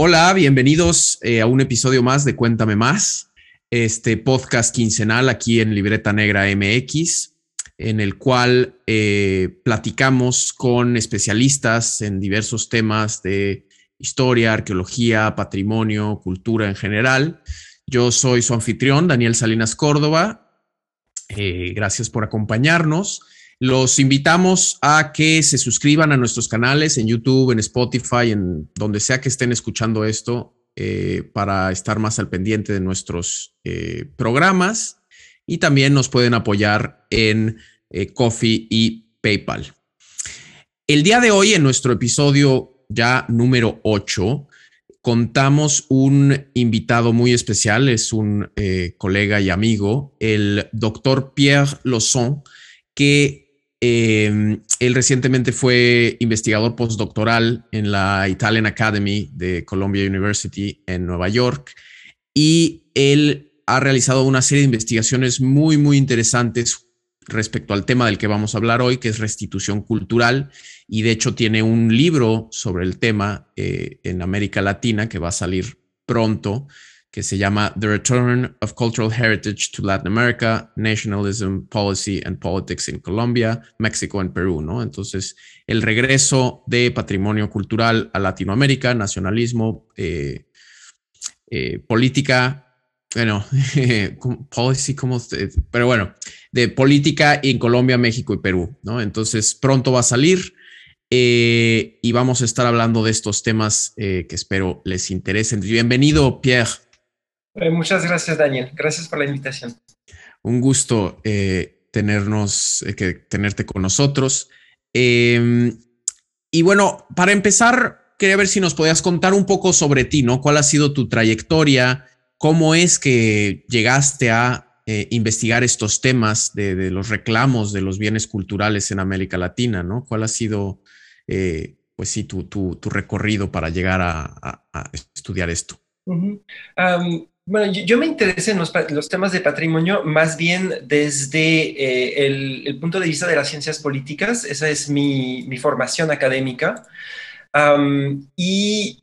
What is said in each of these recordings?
Hola, bienvenidos eh, a un episodio más de Cuéntame Más, este podcast quincenal aquí en Libreta Negra MX, en el cual eh, platicamos con especialistas en diversos temas de historia, arqueología, patrimonio, cultura en general. Yo soy su anfitrión, Daniel Salinas Córdoba. Eh, gracias por acompañarnos. Los invitamos a que se suscriban a nuestros canales en YouTube, en Spotify, en donde sea que estén escuchando esto, eh, para estar más al pendiente de nuestros eh, programas. Y también nos pueden apoyar en eh, Coffee y PayPal. El día de hoy, en nuestro episodio ya número 8, contamos un invitado muy especial, es un colega y amigo, el doctor Pierre Lozon, que Em, él recientemente fue investigador postdoctoral en la Italian Academy de Columbia University en Nueva York y él ha realizado una serie de investigaciones muy, muy interesantes respecto al tema del que vamos a hablar hoy, que es restitución cultural, y de hecho tiene un libro sobre el tema eh, en América Latina que va a salir pronto, que se llama The Return of Cultural Heritage to Latin America, Nationalism, Policy and Politics in Colombia, México and Perú, ¿no? Entonces, el regreso de patrimonio cultural a Latinoamérica, nacionalismo, eh, eh, política, bueno, policy, como, pero bueno, de política en Colombia, México y Perú, ¿no? Entonces, pronto va a salir. Eh, y vamos a estar hablando de estos temas que espero les interesen. Bienvenido, Pierre. Eh, muchas gracias, Daniel. Gracias por la invitación. Un gusto eh, tenernos, eh, que, tenerte con nosotros. Em, y bueno, para empezar, quería ver si nos podías contar un poco sobre ti, ¿no? ¿Cuál ha sido tu trayectoria? ¿Cómo es que llegaste a investigar estos temas de, los reclamos de los bienes culturales en América Latina, ¿no? ¿Cuál ha sido, pues sí, tu, tu, recorrido para llegar a, estudiar esto? Bueno, yo, me interesé en los, temas de patrimonio más bien desde eh, el, punto de vista de las ciencias políticas, esa es mi, formación académica, y,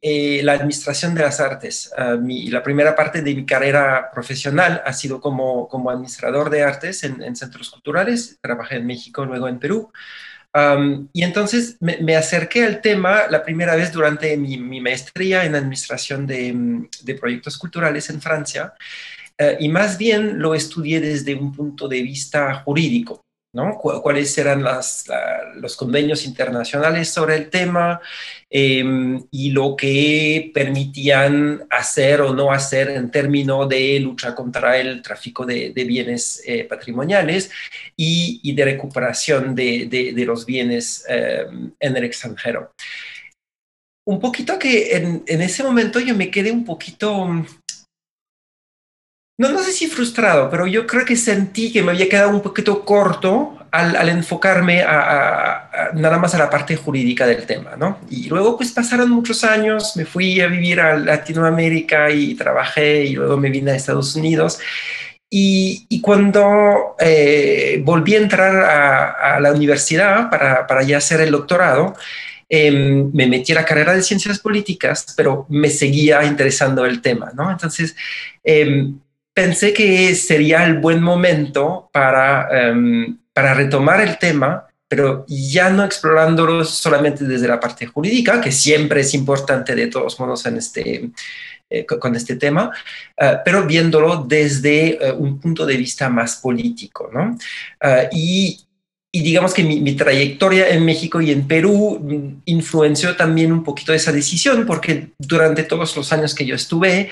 eh, la administración de las artes. Uh, la primera parte de mi carrera profesional ha sido como, como administrador de artes en, en centros culturales, trabajé en México, luego en Perú y entonces me, acerqué al tema la primera vez durante mi, maestría en administración de, de, proyectos culturales en Francia, eh, y más bien lo estudié desde un punto de vista jurídico. ¿Cuáles eran los convenios internacionales sobre el tema em, y lo que permitían hacer o no hacer en términos de lucha contra el tráfico de, bienes eh, patrimoniales y, de recuperación de, los bienes em, en el extranjero? Un poquito que en ese momento yo me quedé un poquito no, no sé si frustrado, pero yo creo que sentí que me había quedado un poquito corto al, enfocarme a, nada más a la parte jurídica del tema, ¿no? Y luego pues pasaron muchos años, me fui a vivir a Latinoamérica y trabajé y luego me vine a Estados Unidos. Y, cuando eh, volví a entrar a, la universidad para, para, ya hacer el doctorado, em, me metí a la carrera de ciencias políticas, pero me seguía interesando el tema, ¿no? Entonces, em, pensé que sería el buen momento para, em, para retomar el tema, pero ya no explorándolo solamente desde la parte jurídica, que siempre es importante de todos modos en este, eh, con este tema, eh, pero viéndolo desde eh, un punto de vista más político. ¿no? y y digamos que mi, trayectoria en México y en Perú mm, influenció también un poquito esa decisión, porque durante todos los años que yo estuve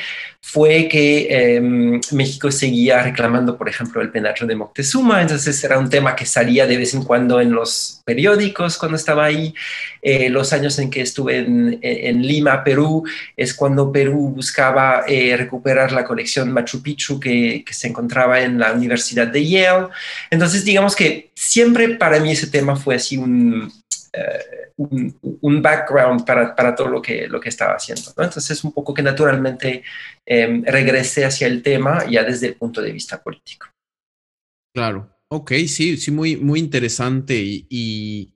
fue que em, México seguía reclamando, por ejemplo, el penacho de Moctezuma, entonces era un tema que salía de vez en cuando en los periódicos cuando estaba ahí. Eh, los años en que estuve en, Lima, Perú, es cuando Perú buscaba eh, recuperar la colección Machu Picchu que, que se encontraba en la Universidad de Yale. Entonces, digamos que siempre para mí ese tema fue así un, un, background para, para, todo lo que, lo que estaba haciendo. ¿no? Entonces, un poco que naturalmente eh, regresé hacia el tema ya desde el punto de vista político. Claro, ok, sí, sí, muy, muy interesante y,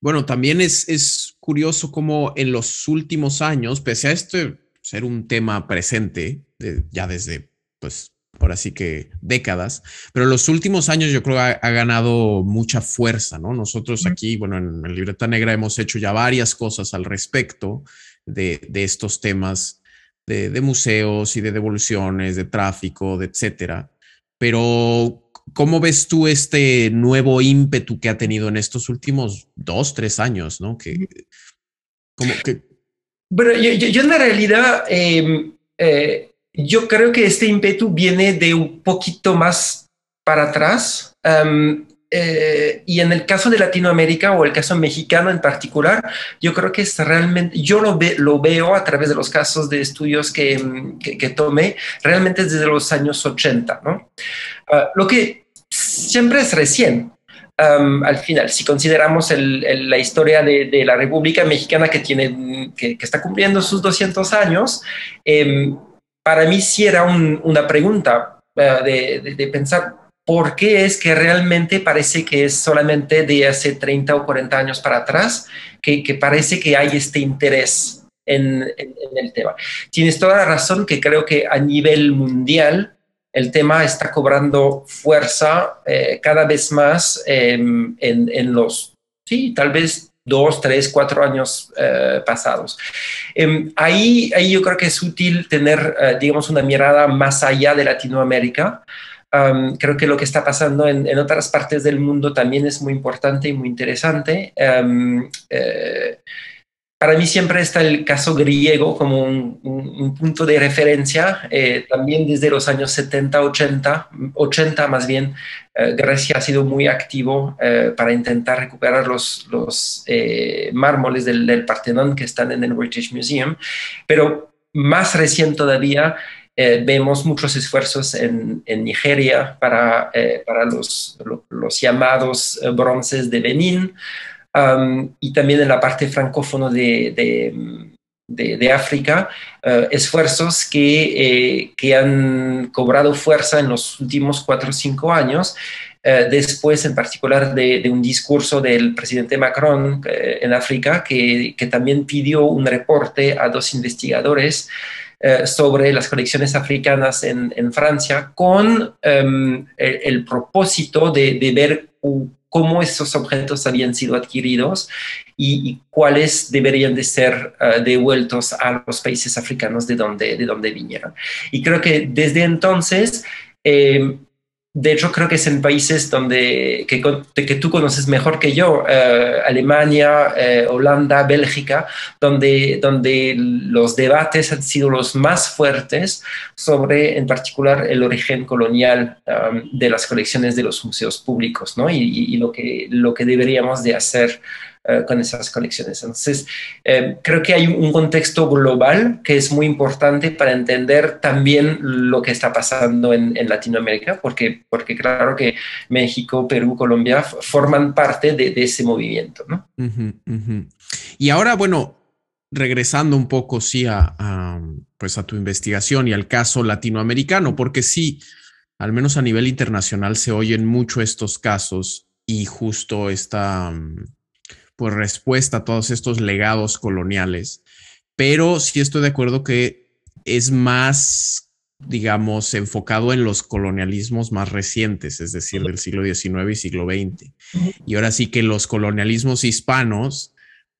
bueno, también es, es curioso cómo en los últimos años, pese a este ser un tema presente, ya desde, pues, ahora sí que décadas, pero los últimos años yo creo que ha, ganado mucha fuerza, ¿no? Nosotros aquí, bueno, en, en, Libreta Negra hemos hecho ya varias cosas al respecto de, de estos temas de, de, museos y de devoluciones, de tráfico, de etcétera. Pero ¿Cómo ves tú este nuevo ímpetu que ha tenido en estos últimos dos, tres años? ¿no? Que, como que... Bueno, yo, en la realidad, em, eh, yo creo que este ímpetu viene de un poquito más para atrás. Eh, y en el caso de Latinoamérica o el caso mexicano en particular, yo creo que es realmente, yo lo, lo veo a través de los casos de estudios que, que, tomé, realmente desde los años 80, ¿no? Ah, lo que siempre es recién, al final, si consideramos la historia de, la República Mexicana que, tiene, que, está cumpliendo sus 200 años, em, para mí sí era una pregunta eh, de, pensar por qué es que realmente parece que es solamente de hace 30 o 40 años para atrás que, parece que hay este interés en, en, el tema. Tienes toda la razón que creo que a nivel mundial el tema está cobrando fuerza eh, cada vez más em, en, los, sí, tal vez dos, tres, cuatro años eh, pasados. Em, ahí, ahí yo creo que es útil tener, eh, digamos, una mirada más allá de Latinoamérica. creo que lo que está pasando en, en, otras partes del mundo también es muy importante y muy interesante. Em, para mí siempre está el caso griego como un, punto de referencia. Eh, también desde los años 70, 80, 80 más bien, eh, Grecia ha sido muy activo eh, para intentar recuperar los, los mármoles del, del, Partenón que están en el British Museum. Pero más recién todavía, vemos muchos esfuerzos en, en Nigeria para, para los, los, llamados bronces de Benín y también en la parte francófono de, de, África, eh, esfuerzos que, eh, que, han cobrado fuerza en los últimos cuatro o cinco años. Eh, después, en particular, de, un discurso del presidente Macron en África, que, que, también pidió un reporte a dos investigadores sobre las colecciones africanas en, en Francia, con em, el, propósito de, de ver cómo esos objetos habían sido adquiridos y, cuáles deberían de ser eh, devueltos a los países africanos de donde, de donde vinieron. Y creo que desde entonces eh, de hecho, creo que es en países donde, que, que tú conoces mejor que yo, eh, Alemania, eh, Holanda, Bélgica, donde, donde los debates han sido los más fuertes sobre, en particular, el origen colonial um, de las colecciones de los museos públicos, ¿no? Y, y, lo, que, lo que deberíamos de hacer eh, con esas colecciones. Entonces, eh, creo que hay un contexto global que es muy importante para entender también lo que está pasando en, Latinoamérica, porque, porque claro que México, Perú, Colombia forman parte de, ese movimiento. ¿no? Y ahora, bueno, regresando un poco, sí, a, pues a tu investigación y al caso latinoamericano, porque sí, al menos a nivel internacional se oyen mucho estos casos y justo esta pues respuesta a todos estos legados coloniales, pero sí estoy de acuerdo que es más, digamos, enfocado en los colonialismos más recientes, es decir, del siglo XIX y siglo XX. Y ahora sí que los colonialismos hispanos,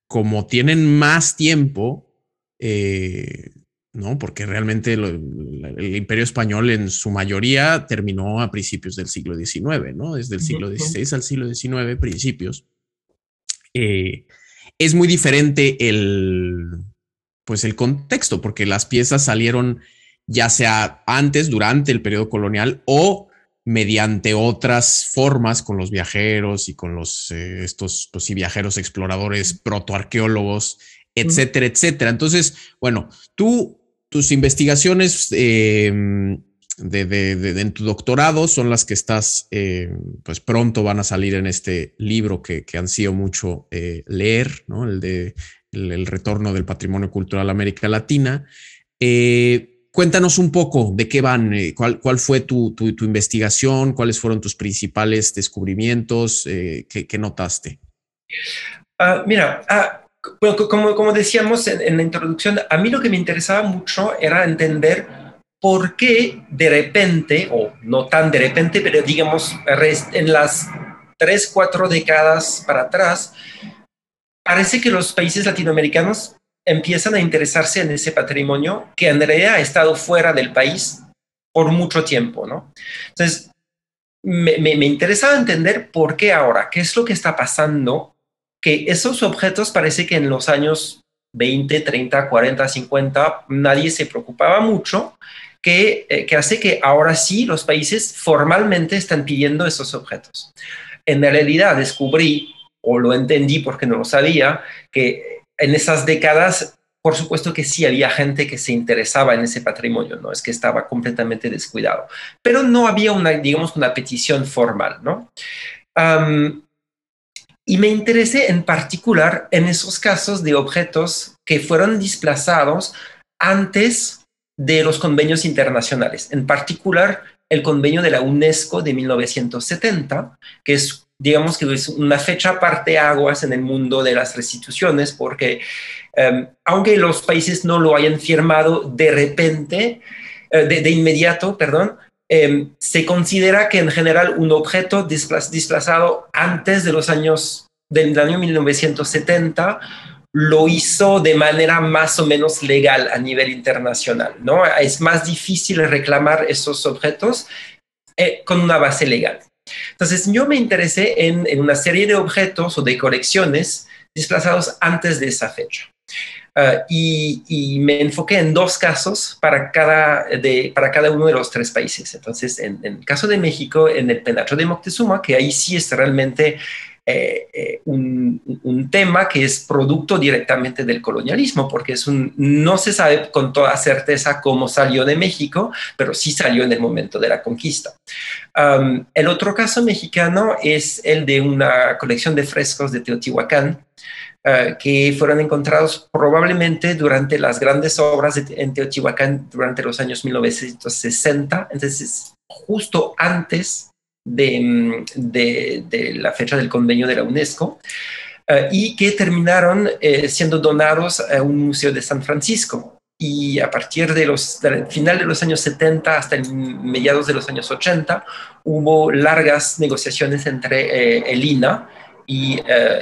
como tienen más tiempo, eh, ¿no? Porque realmente el imperio español en su mayoría terminó a principios del siglo XIX, ¿no? Desde el siglo XVI al siglo XIX, principios. Eh, es muy diferente el, pues el contexto, porque las piezas salieron ya sea antes, durante el periodo colonial o mediante otras formas con los viajeros y con los eh, estos pues, viajeros exploradores, protoarqueólogos, etcétera, etcétera. Entonces, bueno, tú, tus investigaciones eh, de, en tu doctorado son las que estás, eh, pues pronto van a salir en este libro que, han sido mucho eh, leer, ¿no? El de el, retorno del patrimonio cultural a América Latina. Eh, cuéntanos un poco de qué van, cuál, cuál fue tu, tu, investigación, cuáles fueron tus principales descubrimientos, qué, qué, notaste. Ah, mira, ah, como, como decíamos en, en la introducción, a mí lo que me interesaba mucho era entender por qué de repente, o no tan de repente, pero digamos en las tres, cuatro décadas para atrás, parece que los países latinoamericanos empiezan a interesarse en ese patrimonio que en realidad ha estado fuera del país por mucho tiempo, ¿no? Entonces, me, me, interesaba entender por qué ahora, qué es lo que está pasando, que esos objetos parece que en los años 20, 30, 40, 50 nadie se preocupaba mucho, que, eh, que hace que ahora sí los países formalmente están pidiendo esos objetos. En realidad descubrí, o lo entendí porque no lo sabía, que en esas décadas por supuesto que sí había gente que se interesaba en ese patrimonio, no es que estaba completamente descuidado, pero no había una, digamos, una petición formal, ¿no? y me interesé en particular en esos casos de objetos que fueron desplazados antes de los convenios internacionales, en particular el convenio de la UNESCO de 1970, que es digamos que es una fecha parte aguas en el mundo de las restituciones, porque em, aunque los países no lo hayan firmado de repente, eh, de, inmediato, perdón, em, se considera que en general un objeto desplazado antes de los años del año 1970 lo hizo de manera más o menos legal a nivel internacional, ¿no? Es más difícil reclamar esos objetos eh, con una base legal. Entonces yo me interesé en, una serie de objetos o de colecciones desplazados antes de esa fecha. Ah, y, me enfoqué en dos casos para cada, para cada uno de los tres países. Entonces, en, en el caso de México, en el penacho de Moctezuma, que ahí sí es realmente eh, eh, un, tema que es producto directamente del colonialismo, porque es un, no se sabe con toda certeza cómo salió de México, pero sí salió en el momento de la conquista. el otro caso mexicano es el de una colección de frescos de Teotihuacán, eh, que fueron encontrados probablemente durante las grandes obras en Teotihuacán durante los años 1960, entonces justo antes De, la fecha del convenio de la UNESCO eh, y que terminaron eh, siendo donados a un museo de San Francisco. Y a partir de los, del final de los años 70 hasta mediados de los años 80 hubo largas negociaciones entre eh, el INA y,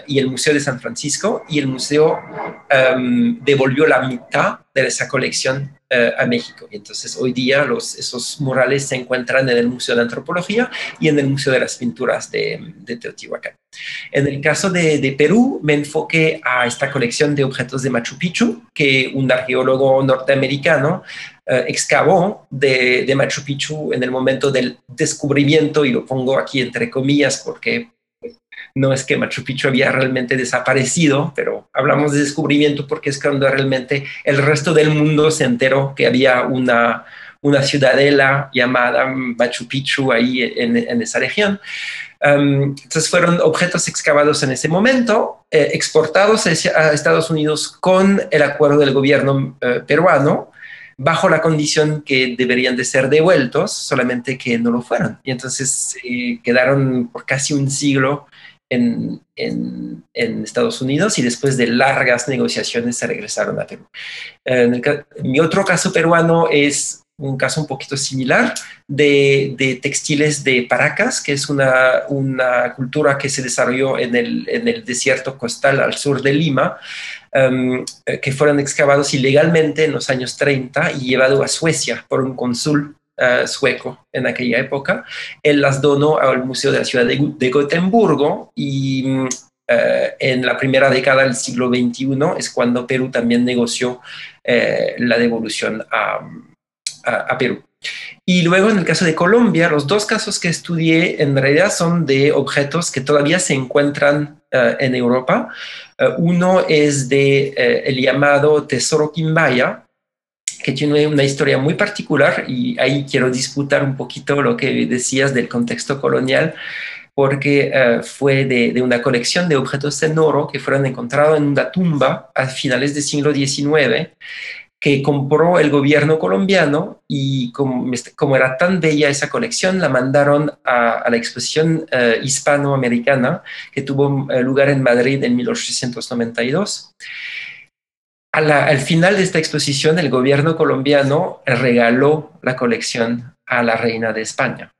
y, el Museo de San Francisco y el museo em, devolvió la mitad de esa colección eh, a México. Y entonces hoy día los, esos murales se encuentran en el Museo de Antropología y en el Museo de las Pinturas de, Teotihuacán. En el caso de, Perú, me enfoqué a esta colección de objetos de Machu Picchu que un arqueólogo norteamericano eh, excavó de, de Machu Picchu en el momento del descubrimiento, y lo pongo aquí entre comillas porque no es que Machu Picchu había realmente desaparecido, pero hablamos de descubrimiento porque es cuando realmente el resto del mundo se enteró que había una, una ciudadela llamada Machu Picchu ahí en, esa región. Um, entonces fueron objetos excavados en ese momento, eh, exportados a Estados Unidos con el acuerdo del gobierno eh, peruano, bajo la condición que deberían de ser devueltos, solamente que no lo fueron. Y entonces eh, quedaron por casi un siglo en, Estados Unidos y después de largas negociaciones se regresaron a Perú. mi otro caso peruano es un caso un poquito similar de, textiles de Paracas, que es una, cultura que se desarrolló en el, desierto costal al sur de Lima, em, que fueron excavados ilegalmente en los años 30 y llevados a Suecia por un cónsul eh, sueco en aquella época. Él las donó al Museo de la Ciudad de, Gotemburgo y mm, eh, en la primera década del siglo XXI es cuando Perú también negoció eh, la devolución a, Perú. Y luego en el caso de Colombia, los dos casos que estudié en realidad son de objetos que todavía se encuentran en Europa. uno es de el llamado Tesoro Quimbaya, que tiene una historia muy particular y ahí quiero disputar un poquito lo que decías del contexto colonial, porque eh, fue de, una colección de objetos en oro que fueron encontrados en una tumba a finales del siglo XIX que compró el gobierno colombiano y como, como era tan bella esa colección, la mandaron a, la exposición eh, hispanoamericana que tuvo eh, lugar en Madrid en 1892. Al final de esta exposición, el gobierno colombiano regaló la colección a la reina de España.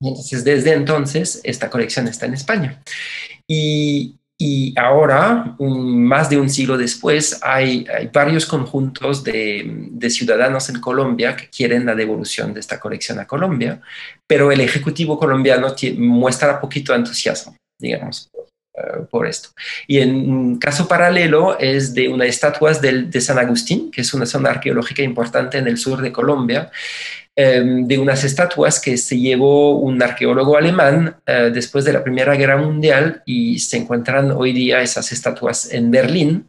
Entonces, desde entonces, esta colección está en España. Y, ahora, más de un siglo después, hay, varios conjuntos de, ciudadanos en Colombia que quieren la devolución de esta colección a Colombia, pero el Ejecutivo colombiano muestra poquito entusiasmo, digamos, por esto. Y en caso paralelo es de una estatua de San Agustín, que es una zona arqueológica importante en el sur de Colombia, Em, de unas estatuas que se llevó un arqueólogo alemán eh, después de la Primera Guerra Mundial y se encuentran hoy día esas estatuas en Berlín,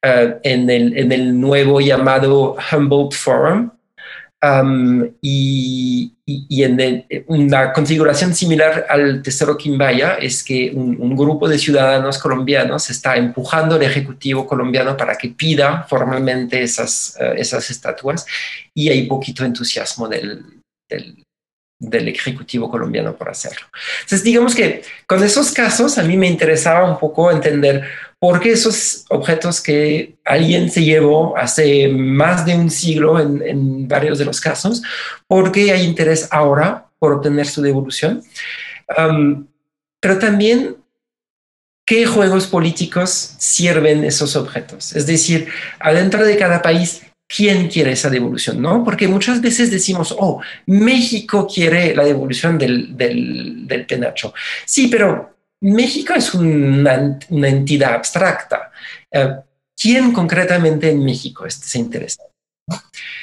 eh, en, el, en, el, nuevo llamado Humboldt Forum, y, en una configuración similar al Tesoro Quimbaya es que un, grupo de ciudadanos colombianos está empujando al Ejecutivo colombiano para que pida formalmente esas, eh, esas estatuas y hay poquito entusiasmo del, del, del Ejecutivo colombiano por hacerlo. Entonces, digamos que con esos casos a mí me interesaba un poco entender porque esos objetos que alguien se llevó hace más de un siglo en, varios de los casos, porque hay interés ahora por obtener su devolución, pero también qué juegos políticos sirven esos objetos. Es decir, adentro de cada país, ¿quién quiere esa devolución? ¿no? Porque muchas veces decimos, oh, México quiere la devolución del, del penacho. Sí, pero México es una, entidad abstracta. Eh, ¿Quién concretamente en México se interesa?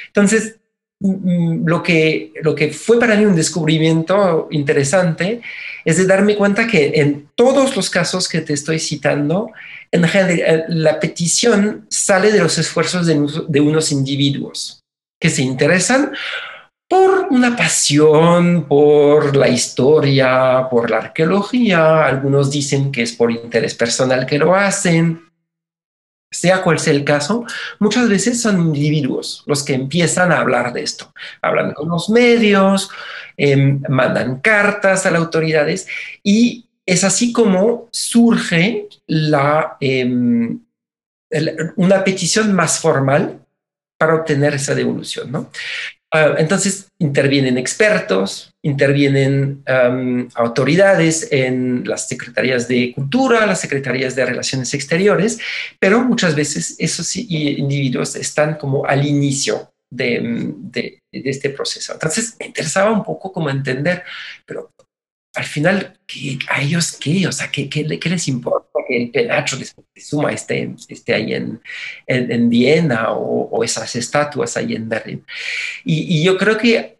Entonces, lo que, lo que fue para mí un descubrimiento interesante es de darme cuenta que en todos los casos que te estoy citando, en general, eh, la petición sale de los esfuerzos de unos individuos que se interesan por una pasión por la historia, por la arqueología. Algunos dicen que es por interés personal que lo hacen. Sea cual sea el caso, muchas veces son individuos los que empiezan a hablar de esto. Hablan con los medios, em, mandan cartas a las autoridades y es así como surge la, em, una petición más formal para obtener esa devolución. ¿no? Ah, entonces intervienen expertos, intervienen autoridades en las secretarías de cultura, las secretarías de relaciones exteriores, pero muchas veces esos individuos están como al inicio de, este proceso. Entonces me interesaba un poco como entender, pero al final, ¿a ellos qué? O sea, ¿qué, qué, les importa que el penacho de Suma esté, esté ahí en, en, Viena o, esas estatuas ahí en Berlín? Y, yo creo que,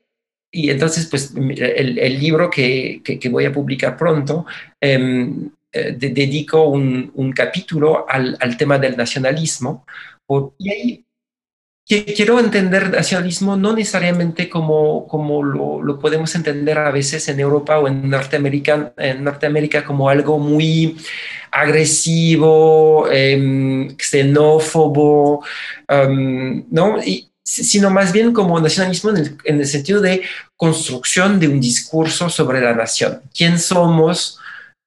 y entonces, pues el, el libro que, que, voy a publicar pronto, em, eh, dedico un, un capítulo al, al, tema del nacionalismo, y ahí quiero entender nacionalismo no necesariamente como, como lo, podemos entender a veces en Europa o en Norteamérica, en Norteamérica como algo muy agresivo, em, xenófobo, em, ¿no? sino más bien como nacionalismo en el, sentido de construcción de un discurso sobre la nación. ¿Quién somos?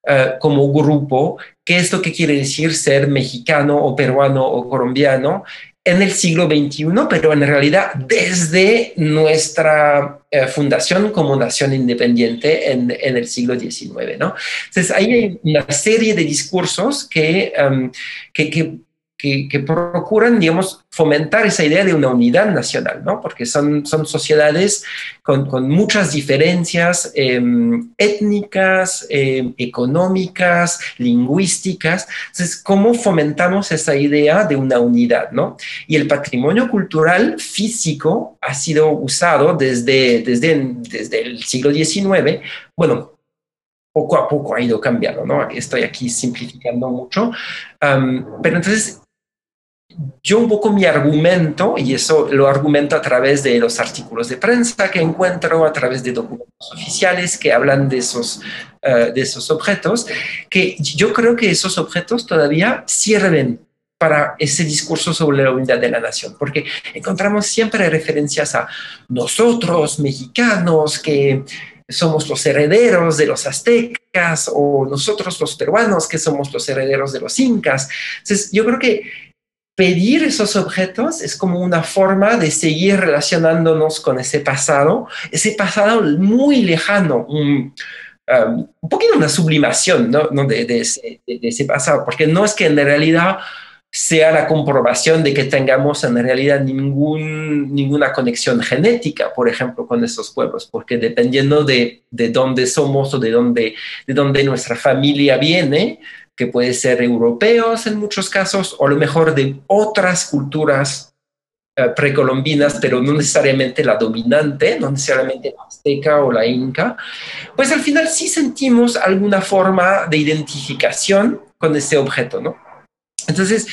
Eh, como grupo, qué es lo que quiere decir ser mexicano o peruano o colombiano en el siglo XXI, pero en realidad desde nuestra eh, fundación como nación independiente en, el siglo XIX. ¿no? Entonces, hay una serie de discursos que, em, que, que que, procuran, digamos, fomentar esa idea de una unidad nacional, ¿no? Porque son, son sociedades con, con muchas diferencias em, étnicas, em, económicas, lingüísticas. Entonces, ¿cómo fomentamos esa idea de una unidad, ¿no? Y el patrimonio cultural físico ha sido usado desde, desde, desde el siglo XIX, bueno, poco a poco ha ido cambiando, ¿no? Estoy aquí simplificando mucho, pero entonces yo un poco mi argumento, y eso lo argumento a través de los artículos de prensa que encuentro, a través de documentos oficiales que hablan de esos, eh, de esos objetos, que yo creo que esos objetos todavía sirven para ese discurso sobre la unidad de la nación, porque encontramos siempre referencias a nosotros, mexicanos, que somos los herederos de los aztecas o nosotros los peruanos que somos los herederos de los incas. Entonces, yo creo que pedir esos objetos es como una forma de seguir relacionándonos con ese pasado, ese pasado muy lejano, un, um, poquito una sublimación ¿no? De, ese, pasado, porque no es que en realidad sea la comprobación de que tengamos en realidad ninguna conexión genética, por ejemplo, con esos pueblos, porque dependiendo de, de dónde somos o de dónde, de dónde nuestra familia viene, que puede ser europeos en muchos casos, o a lo mejor de otras culturas eh, precolombinas, pero no necesariamente la dominante, no necesariamente la azteca o la inca, pues al final sí sentimos alguna forma de identificación con ese objeto, ¿no? Entonces,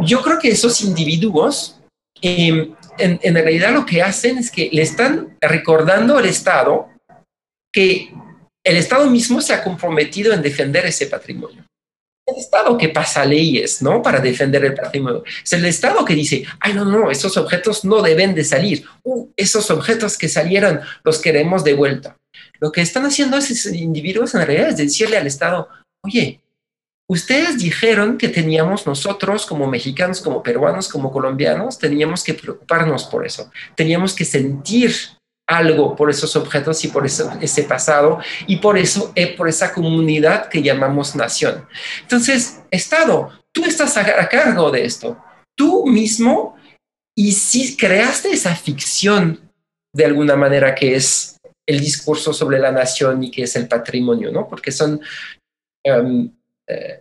yo creo que esos individuos, em, en, en, realidad lo que hacen es que le están recordando al Estado que el Estado mismo se ha comprometido en defender ese patrimonio. El Estado que pasa leyes, ¿no? Para defender el patrimonio. Es el Estado que dice, ay, no, no, esos objetos no deben de salir. Uh, esos objetos que salieron los queremos de vuelta. Lo que están haciendo esos individuos en realidad es decirle al Estado, oye, Ustedes dijeron que teníamos nosotros como mexicanos, como peruanos, como colombianos, teníamos que preocuparnos por eso, teníamos que sentir algo por esos objetos y por ese pasado y por eso, eh, por esa comunidad que llamamos nación. Entonces, Estado, tú estás a, cargo de esto, tú mismo, y si creaste esa ficción de alguna manera que es el discurso sobre la nación y que es el patrimonio, ¿no? Porque son... Um, eh,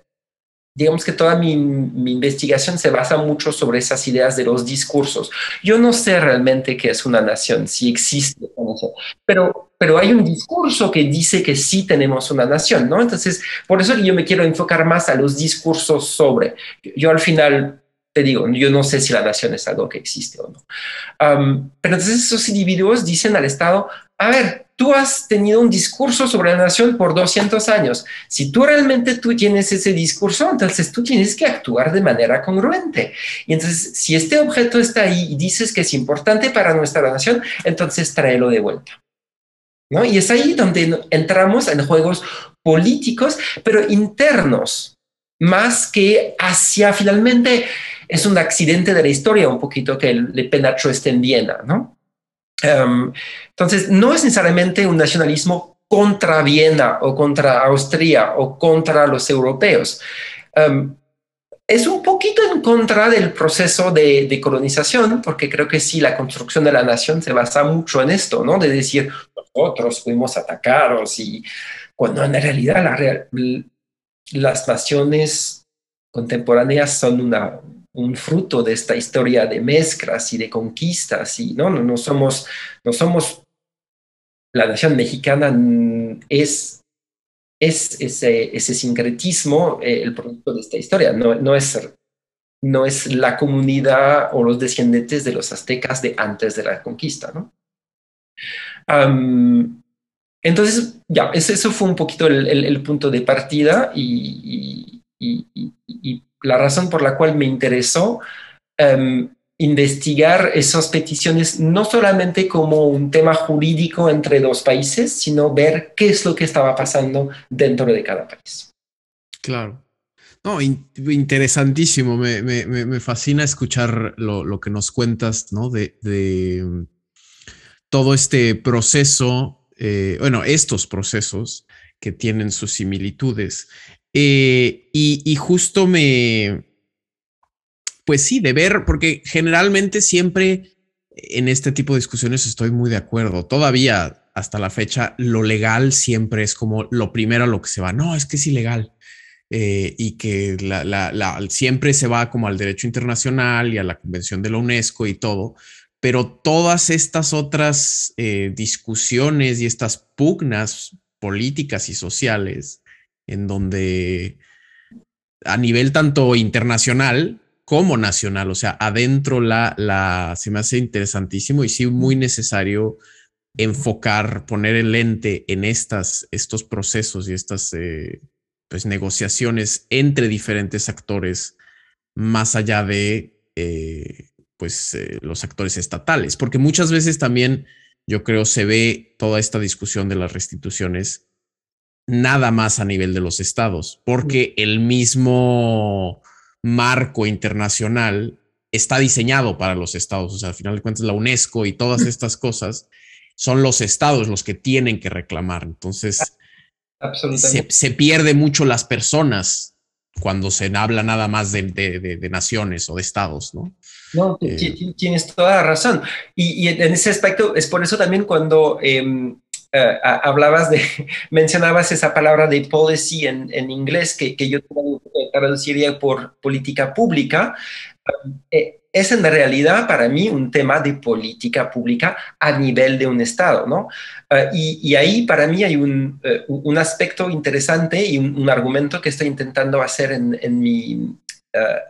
digamos que toda mi, mi, investigación se basa mucho sobre esas ideas de los discursos. Yo no sé realmente qué es una nación, si existe pero, pero hay un discurso que dice que sí tenemos una nación, ¿no? Entonces, por eso yo me quiero enfocar más a los discursos sobre. Yo al final te digo, yo no sé si la nación es algo que existe o no. Um, pero entonces esos individuos dicen al Estado, a ver, tú has tenido un discurso sobre la nación por 200 años. Si tú realmente tú tienes ese discurso, entonces tú tienes que actuar de manera congruente. Y entonces, si este objeto está ahí y dices que es importante para nuestra nación, entonces tráelo de vuelta. ¿No? Y es ahí donde entramos en juegos políticos, pero internos, más que hacia finalmente es un accidente de la historia un poquito que le penetró este en Viena, ¿no? Um, entonces, no es necesariamente un nacionalismo contra Viena o contra Austria o contra los europeos. Um, es un poquito en contra del proceso de, colonización, porque creo que sí, la construcción de la nación se basa mucho en esto, ¿no? De decir, nosotros fuimos atacados y cuando en realidad la real, las naciones contemporáneas son una, un fruto de esta historia de mezclas y de conquistas y no, no, no somos, no somos, la nación mexicana es, es ese, ese sincretismo eh, el producto de esta historia, no, no, es, no es la comunidad o los descendientes de los aztecas de antes de la conquista, ¿no? Entonces, ya, eso fue un poquito el, el, punto de partida y la razón por la cual me interesó um, investigar esas peticiones no solamente como un tema jurídico entre dos países, sino ver qué es lo que estaba pasando dentro de cada país. Claro. No, in interesantísimo. Me, me, me, fascina escuchar lo, lo, que nos cuentas, ¿no? De, de todo este proceso, eh, bueno, estos procesos que tienen sus similitudes. Eh, y, justo me, pues sí, de ver, porque generalmente siempre en este tipo de discusiones estoy muy de acuerdo. Todavía hasta la fecha, lo legal siempre es como lo primero a lo que se va. No, es que es ilegal. Eh, y que la, siempre se va como al derecho internacional y a la convención de la UNESCO y todo, pero todas estas otras eh, discusiones y estas pugnas políticas y sociales en donde a nivel tanto internacional como nacional, o sea, adentro la, la, se me hace interesantísimo y sí muy necesario enfocar, poner el lente en estas, estos procesos y estas eh, pues, negociaciones entre diferentes actores más allá de eh, pues, eh, los actores estatales, porque muchas veces también yo creo se ve toda esta discusión de las restituciones nada más a nivel de los estados, porque el mismo marco internacional está diseñado para los estados. O sea, al final de cuentas, la UNESCO y todas estas cosas son los estados los que tienen que reclamar. Entonces, se, pierde mucho las personas cuando se habla nada más de, naciones o de estados, ¿no? No, eh, tienes toda la razón. Y, en ese aspecto es por eso también cuando em, eh, hablabas de, mencionabas esa palabra de policy en, en inglés que, que yo traduciría por política pública. Eh, es en realidad para mí un tema de política pública a nivel de un Estado, ¿no? Eh, y, ahí para mí hay un, un aspecto interesante y un, argumento que estoy intentando hacer en, en mi,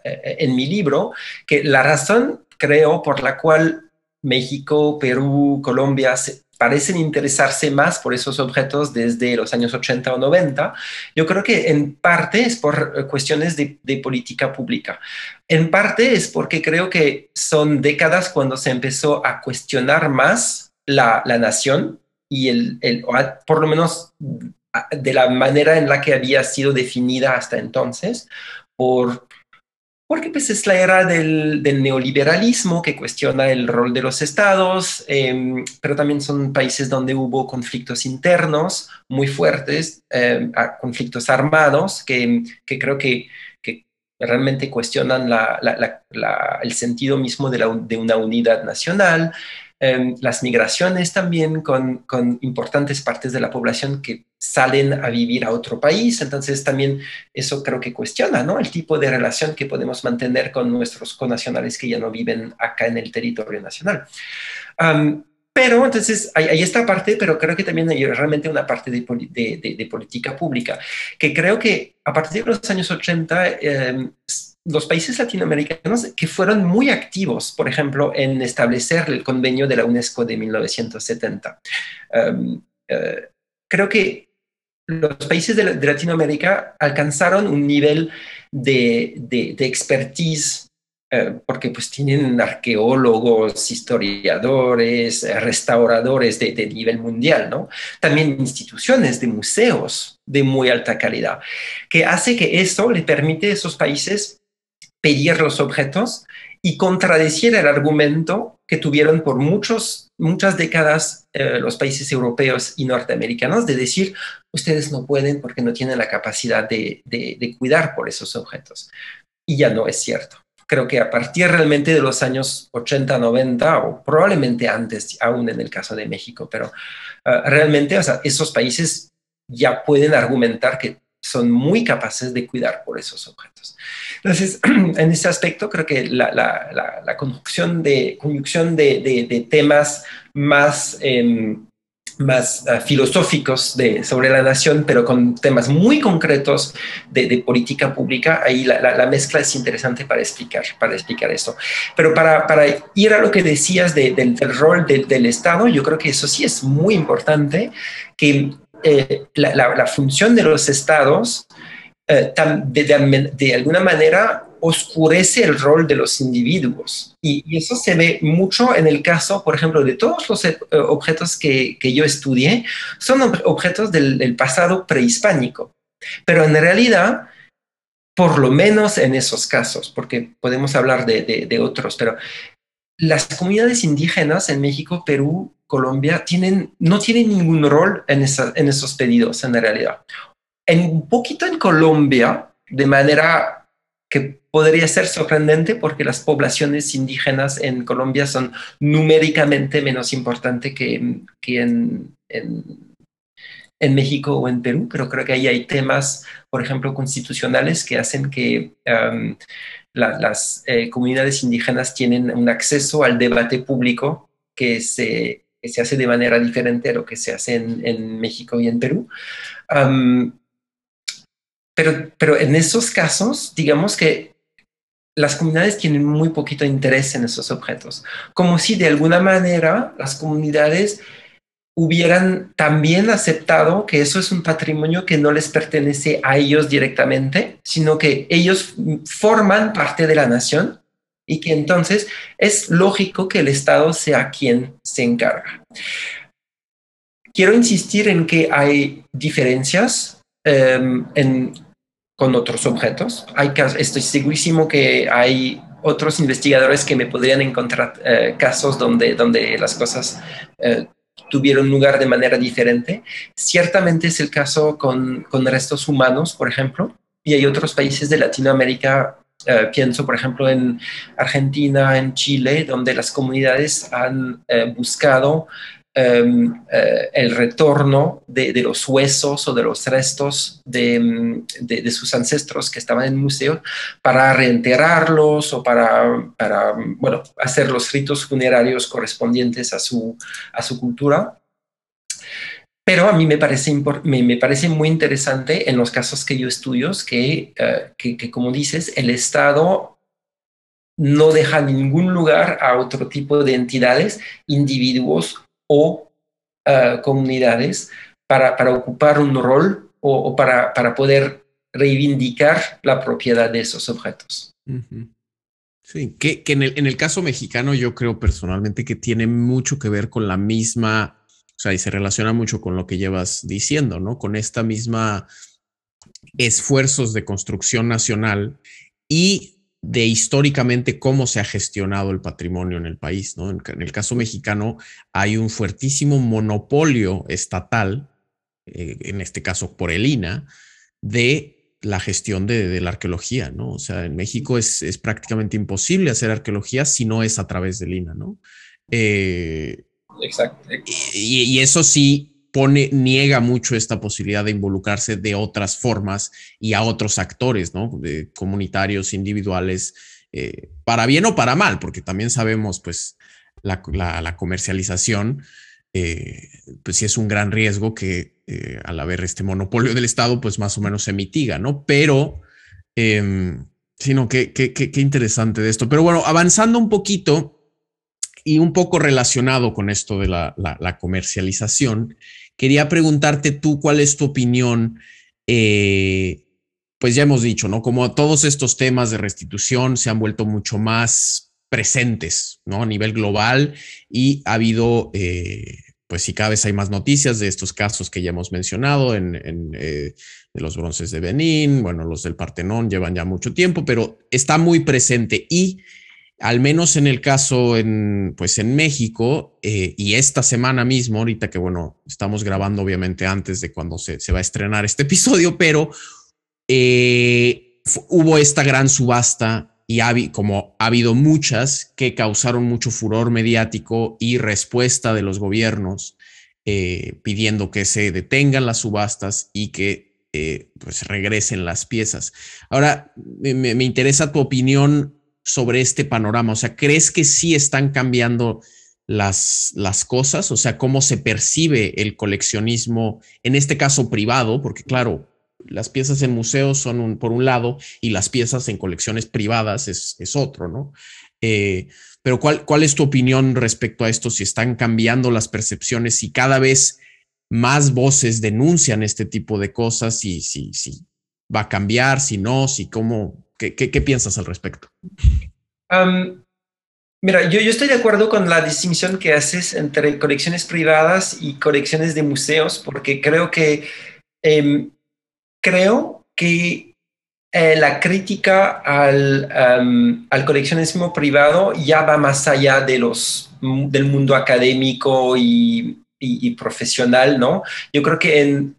en mi libro, que la razón, creo, por la cual México, Perú, Colombia se, parecen interesarse más por esos objetos desde los años 80 o 90, yo creo que en parte es por eh, cuestiones de, política pública. En parte es porque creo que son décadas cuando se empezó a cuestionar más la, nación y el, el, por lo menos de la manera en la que había sido definida hasta entonces por porque pues es la era del, neoliberalismo que cuestiona el rol de los estados, em, pero también son países donde hubo conflictos internos muy fuertes, em, conflictos armados, que, creo que, realmente cuestionan el sentido mismo de, de una unidad nacional. Em, las migraciones también con, importantes partes de la población que salen a vivir a otro país. Entonces también eso creo que cuestiona ¿no? el tipo de relación que podemos mantener con nuestros connacionales que ya no viven acá en el territorio nacional. pero entonces hay, esta parte, pero creo que también hay realmente una parte de, de, política pública, que creo que a partir de los años 80 los países latinoamericanos que fueron muy activos, por ejemplo, en establecer el convenio de la UNESCO de 1970. Em, eh, creo que los países de, Latinoamérica alcanzaron un nivel de, expertise eh, porque pues tienen arqueólogos, historiadores, restauradores de, de, nivel mundial, ¿no? También instituciones de museos de muy alta calidad, que hace que eso le permite a esos países pedir los objetos y contradecir el argumento que tuvieron por muchos, muchas décadas eh, los países europeos y norteamericanos de decir, ustedes no pueden porque no tienen la capacidad de, de, cuidar por esos objetos. Y ya no es cierto. Creo que a partir realmente de los años 80, 90 o probablemente antes, aún en el caso de México, pero eh, realmente esos países ya pueden argumentar que son muy capaces de cuidar por esos objetos. Entonces, en ese aspecto, creo que la, la, conjunción, de, conjunción de, temas más, em, más ah, filosóficos de, sobre la nación, pero con temas muy concretos de, política pública, ahí la, mezcla es interesante para explicar, para explicar esto. Pero para, para ir a lo que decías del, rol del Estado, yo creo que eso sí es muy importante, que eh, la, función de los estados eh, de, alguna manera oscurece el rol de los individuos. Y, eso se ve mucho en el caso, por ejemplo, de todos los eh, objetos que, yo estudié, son objetos del, pasado prehispánico. Pero en realidad, por lo menos en esos casos, porque podemos hablar de, otros, pero las comunidades indígenas en México, Perú, Colombia, tienen, no tienen ningún rol en, en esos pedidos en realidad. En, un poquito en Colombia, de manera que podría ser sorprendente porque las poblaciones indígenas en Colombia son numéricamente menos importantes que, que en, en, México o en Perú, pero creo que ahí hay temas, por ejemplo, constitucionales que hacen que um, las eh, comunidades indígenas tienen un acceso al debate público que se, se hace de manera diferente a lo que se hace en, México y en Perú. pero, pero en esos casos, digamos que las comunidades tienen muy poquito interés en esos objetos, como si de alguna manera las comunidades hubieran también aceptado que eso es un patrimonio que no les pertenece a ellos directamente, sino que ellos forman parte de la nación y que entonces es lógico que el Estado sea quien se encarga. Quiero insistir en que hay diferencias em, con otros objetos. Estoy segurísimo que hay otros investigadores que me podrían encontrar eh, casos donde, donde las cosas eh, tuvieron lugar de manera diferente. Ciertamente es el caso con, con restos humanos, por ejemplo, y hay otros países de Latinoamérica, eh, pienso por ejemplo en Argentina, en Chile, donde las comunidades han buscado Em, eh, el retorno de, los huesos o de los restos de, sus ancestros que estaban en el museo para reenterrarlos o para, para bueno, hacer los ritos funerarios correspondientes a su, a su cultura. Pero a mí me parece, me, parece muy interesante en los casos que yo estudio que, eh, que, que, como dices, el Estado no deja ningún lugar a otro tipo de entidades, individuos o eh, comunidades para, para, ocupar un rol o, para, para, poder reivindicar la propiedad de esos objetos. Sí, que, que en, el, en, el, caso mexicano yo creo personalmente que tiene mucho que ver con la misma, o sea, y se relaciona mucho con lo que llevas diciendo, ¿no? Con esta misma esfuerzos de construcción nacional y de históricamente cómo se ha gestionado el patrimonio en el país. ¿no? En, el caso mexicano hay un fuertísimo monopolio estatal, eh, en este caso por el INA, de la gestión de, la arqueología, ¿no? O sea, en México es, prácticamente imposible hacer arqueología si no es a través del INA, ¿no? Eh, Exacto. y, eso sí pone, niega mucho esta posibilidad de involucrarse de otras formas y a otros actores, ¿no? De comunitarios, individuales, eh, para bien o para mal, porque también sabemos, pues, la, comercialización, eh, pues sí es un gran riesgo que eh, al haber este monopolio del Estado, pues más o menos se mitiga, ¿no? Pero, em, sino que qué interesante de esto. Pero bueno, avanzando un poquito, y un poco relacionado con esto de la, comercialización, quería preguntarte tú cuál es tu opinión. Eh, pues ya hemos dicho, ¿no? Como todos estos temas de restitución se han vuelto mucho más presentes, ¿no? A nivel global y ha habido, eh, pues si cada vez hay más noticias de estos casos que ya hemos mencionado, en, eh, de los bronces de Benín, bueno, los del Partenón llevan ya mucho tiempo, pero está muy presente y al menos en el caso en, pues en México eh, y esta semana mismo, ahorita que bueno, estamos grabando obviamente antes de cuando se, va a estrenar este episodio, pero eh, hubo esta gran subasta y como ha habido muchas que causaron mucho furor mediático y respuesta de los gobiernos eh, pidiendo que se detengan las subastas y que pues regresen las piezas. Ahora, me interesa tu opinión sobre este panorama? O sea, ¿crees que sí están cambiando las, las cosas? O sea, ¿cómo se percibe el coleccionismo, en este caso privado? Porque claro, las piezas en museos son por un lado y las piezas en colecciones privadas es, otro, ¿no? Eh, pero ¿cuál, ¿cuál es tu opinión respecto a esto? Si están cambiando las percepciones y cada vez más voces denuncian este tipo de cosas y si, si va a cambiar, si no, si cómo, ¿Qué, piensas al respecto? mira, yo, estoy de acuerdo con la distinción que haces entre colecciones privadas y colecciones de museos, porque creo que, em, creo que eh, la crítica al, al, coleccionismo privado ya va más allá de los, del mundo académico y, profesional, ¿no? Yo creo que en,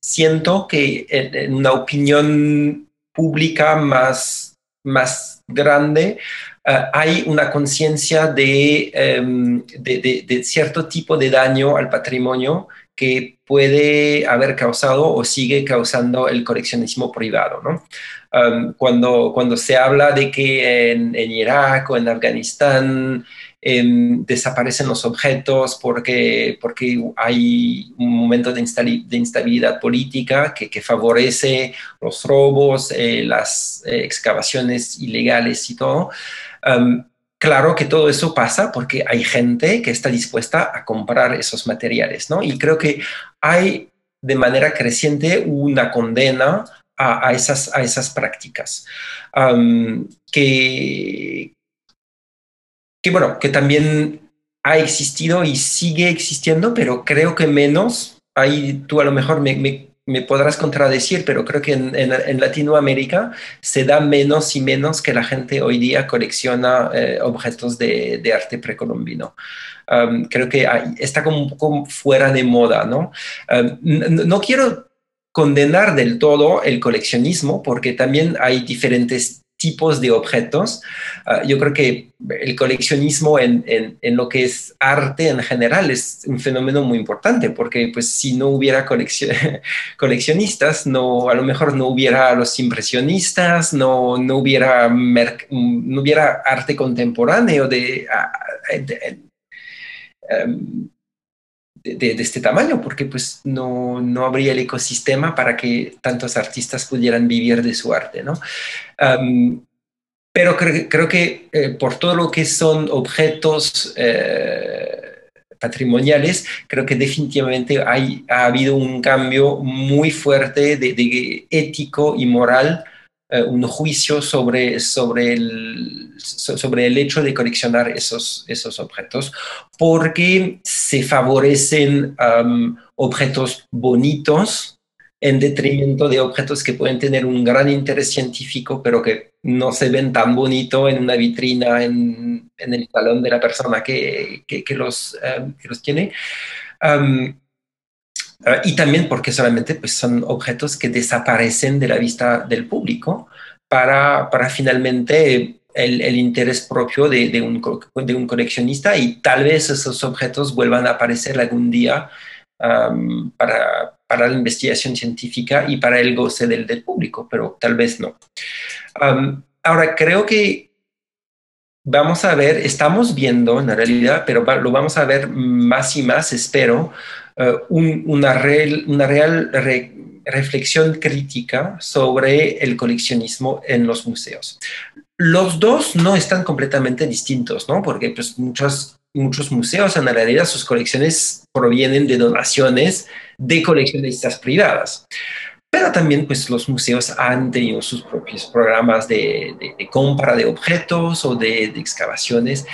siento que en, una opinión pública más, más grande, eh, hay una conciencia em, de, de, cierto tipo de daño al patrimonio que puede haber causado o sigue causando el coleccionismo privado. ¿no? Em, cuando, cuando se habla de que en, en Irak o en Afganistán Desaparecen los objetos porque, porque hay un momento de, instabilidad política que, favorece los robos, eh, las eh, excavaciones ilegales y todo. Claro que todo eso pasa porque hay gente que está dispuesta a comprar esos materiales, ¿no? Y creo que hay de manera creciente una condena a, esas, a esas prácticas. que, que, bueno, que también ha existido y sigue existiendo, pero creo que menos. Ahí tú a lo mejor me, me podrás contradecir, pero creo que en, Latinoamérica se da menos y menos que la gente hoy día colecciona eh, objetos de, arte precolombino. creo que está como, fuera de moda, ¿no? no quiero condenar del todo el coleccionismo porque también hay diferentes tipos de objetos. Ah, yo creo que el coleccionismo en, en, lo que es arte en general es un fenómeno muy importante, porque pues si no hubiera coleccionistas, no, a lo mejor no hubiera los impresionistas, no, no, hubiera, no hubiera arte contemporáneo de, ah, em, de, este tamaño, porque pues no, no, habría el ecosistema para que tantos artistas pudieran vivir de su arte, ¿no? pero creo, creo que eh, por todo lo que son objetos eh, patrimoniales, creo que definitivamente hay, ha habido un cambio muy fuerte de ético y moral eh, un juicio sobre, sobre, el, sobre el hecho de coleccionar esos, esos objetos, porque se favorecen objetos bonitos en detrimento de objetos que pueden tener un gran interés científico, pero que no se ven tan bonito en una vitrina en, en el salón de la persona que, que, los, que los tiene. Ah, y también porque solamente pues, son objetos que desaparecen de la vista del público para, para finalmente el, el, interés propio de, de, un, de, un, coleccionista y tal vez esos objetos vuelvan a aparecer algún día para, para, la investigación científica y para el goce del, del público, pero tal vez no. ahora, creo que vamos a ver, estamos viendo en realidad, pero lo vamos a ver más y más, espero, eh, una, real, una real reflexión crítica sobre el coleccionismo en los museos. Los dos no están completamente distintos, ¿no? Porque pues, muchos, muchos museos en realidad sus colecciones provienen de donaciones de coleccionistas privadas. Pero también pues, los museos han tenido sus propios programas de, compra de objetos o de, excavaciones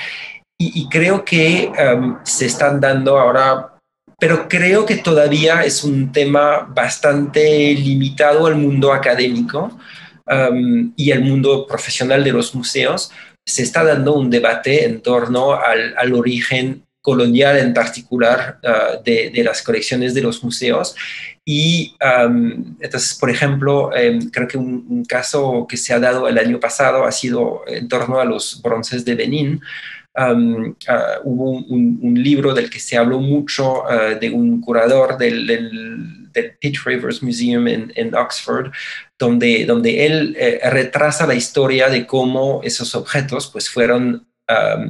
y, creo que um, se están dando ahora pero creo que todavía es un tema bastante limitado al mundo académico um, y al mundo profesional de los museos. Se está dando un debate en torno al, origen colonial en particular uh, de, las colecciones de los museos. Y um, entonces, por ejemplo, em, creo que un, un, caso que se ha dado el año pasado ha sido en torno a los bronces de Benín, Ah, hubo un, libro del que se habló mucho ah, de un curador del, del, Pitt Rivers Museum en, Oxford, donde, donde él eh, retrasa la historia de cómo esos objetos pues, fueron, ah,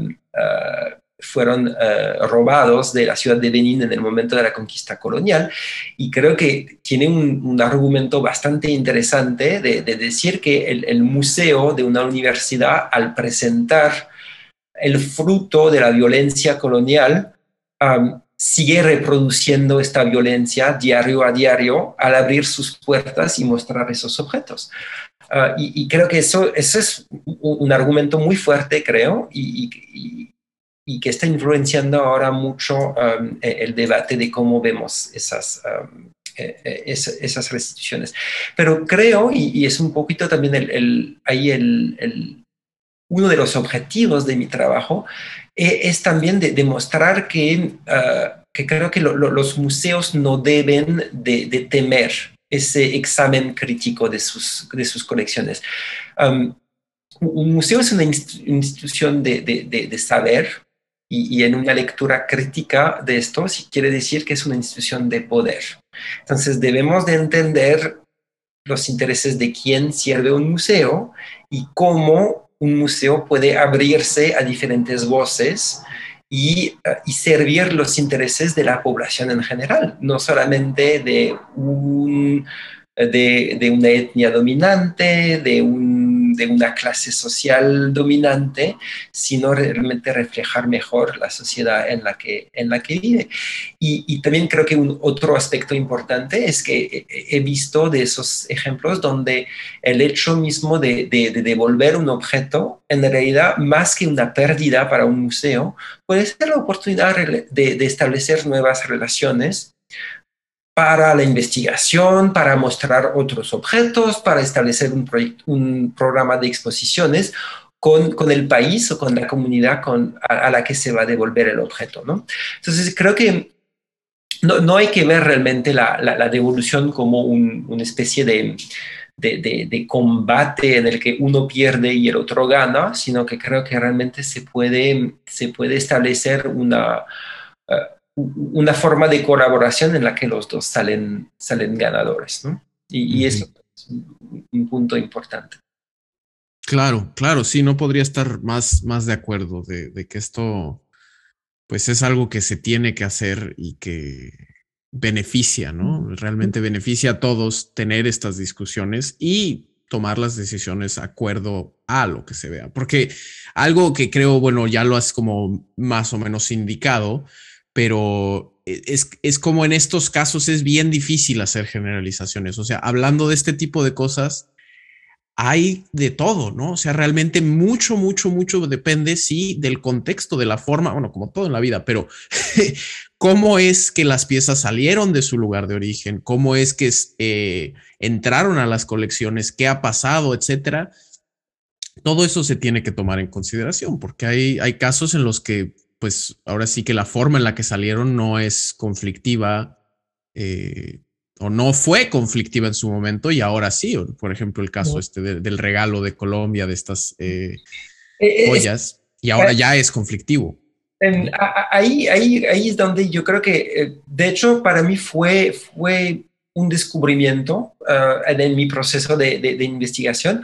fueron robados de la ciudad de Benín en el momento de la conquista colonial. Y creo que tiene un, argumento bastante interesante de, decir que el, el museo de una universidad, al presentar el fruto de la violencia colonial sigue reproduciendo esta violencia diario a diario al abrir sus puertas y mostrar esos objetos. Ah, y, creo que eso, eso es un, argumento muy fuerte, creo, y, que está influenciando ahora mucho e, el debate de cómo vemos esas, e, esas, restituciones. Pero creo, y, es un poquito también el, ahí el uno de los objetivos de mi trabajo eh, es también de demostrar que, ah, que creo que los museos no deben de, temer ese examen crítico de sus, de sus colecciones. un museo es una institución de, de saber y, y, en una lectura crítica de esto, sí quiere decir que es una institución de poder. Entonces debemos de entender los intereses de quién sirve un museo y cómo un museo puede abrirse a diferentes voces y, eh, y, servir los intereses de la población en general, no solamente de, un, de, de una etnia dominante, de un de una clase social dominante, sino realmente reflejar mejor la sociedad en la que, en la que vive. Y, también creo que otro aspecto importante es que he visto de esos ejemplos donde el hecho mismo de, de, de devolver un objeto, en realidad, más que una pérdida para un museo, puede ser la oportunidad de establecer nuevas relaciones para la investigación, para mostrar otros objetos, para establecer un, un programa de exposiciones con, con, el país o con la comunidad con, a, la que se va a devolver el objeto. ¿no? Entonces, creo que no, no hay que ver realmente la, la, devolución como una especie de, de, de, combate en el que uno pierde y el otro gana, sino que creo que realmente se puede, se puede establecer una... Una forma de colaboración en la que los dos salen, salen ganadores, ¿no? Y, eso es un, punto importante. Claro, claro, sí, no podría estar más, más de acuerdo de, que esto, pues es algo que se tiene que hacer y que beneficia, ¿no? Realmente beneficia a todos tener estas discusiones y tomar las decisiones acuerdo a lo que se vea. Porque algo que creo, bueno, ya lo has como más o menos indicado, pero e, es, es, como en estos casos es bien difícil hacer generalizaciones. O sea, hablando de este tipo de cosas, hay de todo, ¿no? O sea, realmente mucho, mucho, mucho depende, sí, del contexto, de la forma, bueno, como todo en la vida, pero cómo es que las piezas salieron de su lugar de origen, cómo es que eh, entraron a las colecciones, qué ha pasado, etcétera. Todo eso se tiene que tomar en consideración porque hay, hay casos en los que pues ahora sí que la forma en la que salieron no es conflictiva eh, o no fue conflictiva en su momento y ahora sí. Por ejemplo, el caso este del regalo de Colombia de estas eh, eh, joyas y ahora ya es conflictivo. ahí, ahí, ahí es donde yo creo que, de hecho, para mí fue, fue un descubrimiento ah, en, mi proceso de, de, investigación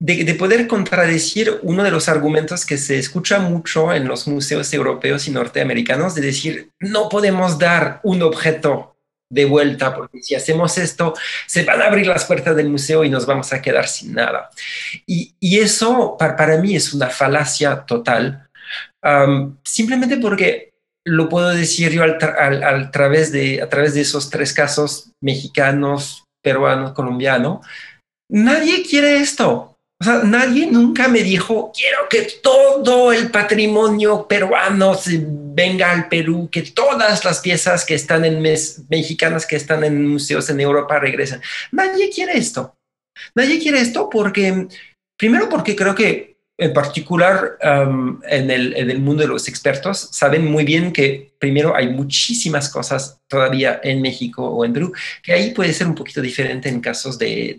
de, poder contradecir uno de los argumentos que se escucha mucho en los museos europeos y norteamericanos, de decir, no podemos dar un objeto de vuelta, porque si hacemos esto, se van a abrir las puertas del museo y nos vamos a quedar sin nada. Y, eso para, mí es una falacia total, simplemente porque lo puedo decir yo al, través de, a través de esos tres casos mexicanos, peruano, colombiano. Nadie quiere esto. O sea, nadie nunca me dijo, quiero que todo el patrimonio peruano se venga al Perú, que todas las piezas que están en mexicanas que están en museos en Europa regresen. Nadie quiere esto. Nadie quiere esto porque, primero porque creo que en particular en, el, en, el, mundo de los expertos saben muy bien que primero hay muchísimas cosas todavía en México o en Perú, que ahí puede ser un poquito diferente en casos de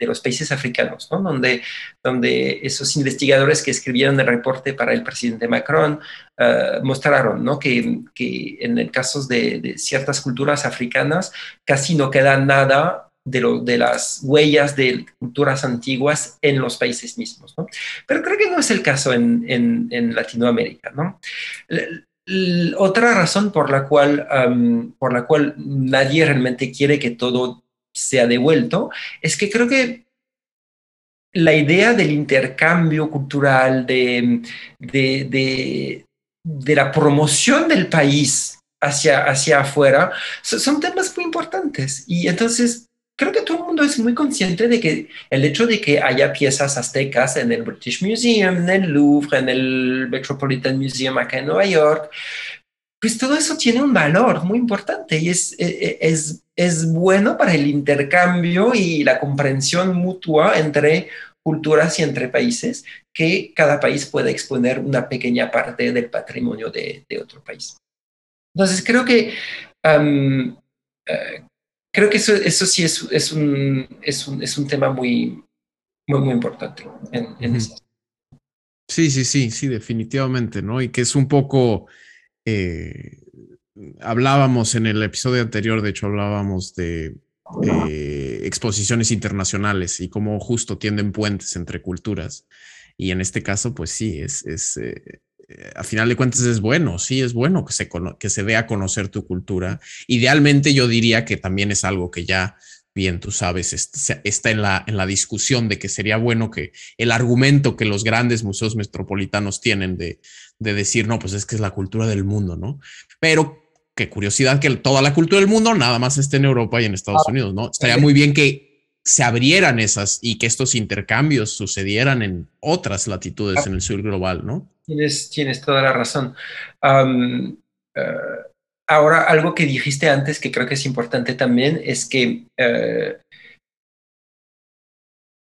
de los países africanos, ¿no? donde, donde esos investigadores que escribieron el reporte para el presidente Macron uh, mostraron ¿no? que, que, en el caso de, ciertas culturas africanas casi no queda nada de, las huellas de culturas antiguas en los países mismos. ¿no? Pero creo que no es el caso en, en, Latinoamérica. ¿no? otra razón por la, cual, por la cual nadie realmente quiere que todo se ha devuelto, es que creo que la idea del intercambio cultural, de, de, la promoción del país hacia, hacia afuera, son temas muy importantes. Y entonces creo que todo el mundo es muy consciente de que el hecho de que haya piezas aztecas en el British Museum, en el Louvre, en el Metropolitan Museum acá en Nueva York, pues todo eso tiene un valor muy importante y es, e, e, es, es bueno para el intercambio y la comprensión mutua entre culturas y entre países, que cada país pueda exponer una pequeña parte del patrimonio de, de otro país. Entonces, creo que, eh, creo que eso, eso sí es, es, un, es, un, es un tema muy, muy, muy importante en, en Sí, sí, sí, sí, definitivamente, ¿no? Y que es un poco eh, hablábamos en el episodio anterior, de hecho hablábamos de eh, exposiciones internacionales y cómo justo tienden puentes entre culturas. Y en este caso, pues sí, es, es eh, a final de cuentas es bueno, sí, es bueno que se, que se dé a conocer tu cultura. Idealmente yo diría que también es algo que ya bien tú sabes, está en la, en la discusión de que sería bueno que el argumento que los grandes museos metropolitanos tienen de, de decir, no, pues es que es la cultura del mundo, ¿no? Pero qué curiosidad que toda la cultura del mundo nada más esté en Europa y en Estados ah, Unidos, ¿no? Estaría muy bien que se abrieran esas y que estos intercambios sucedieran en otras latitudes ah. en el sur global, ¿no? Tienes, tienes toda la razón. Eh, ahora, algo que dijiste antes que creo que es importante también es que eh,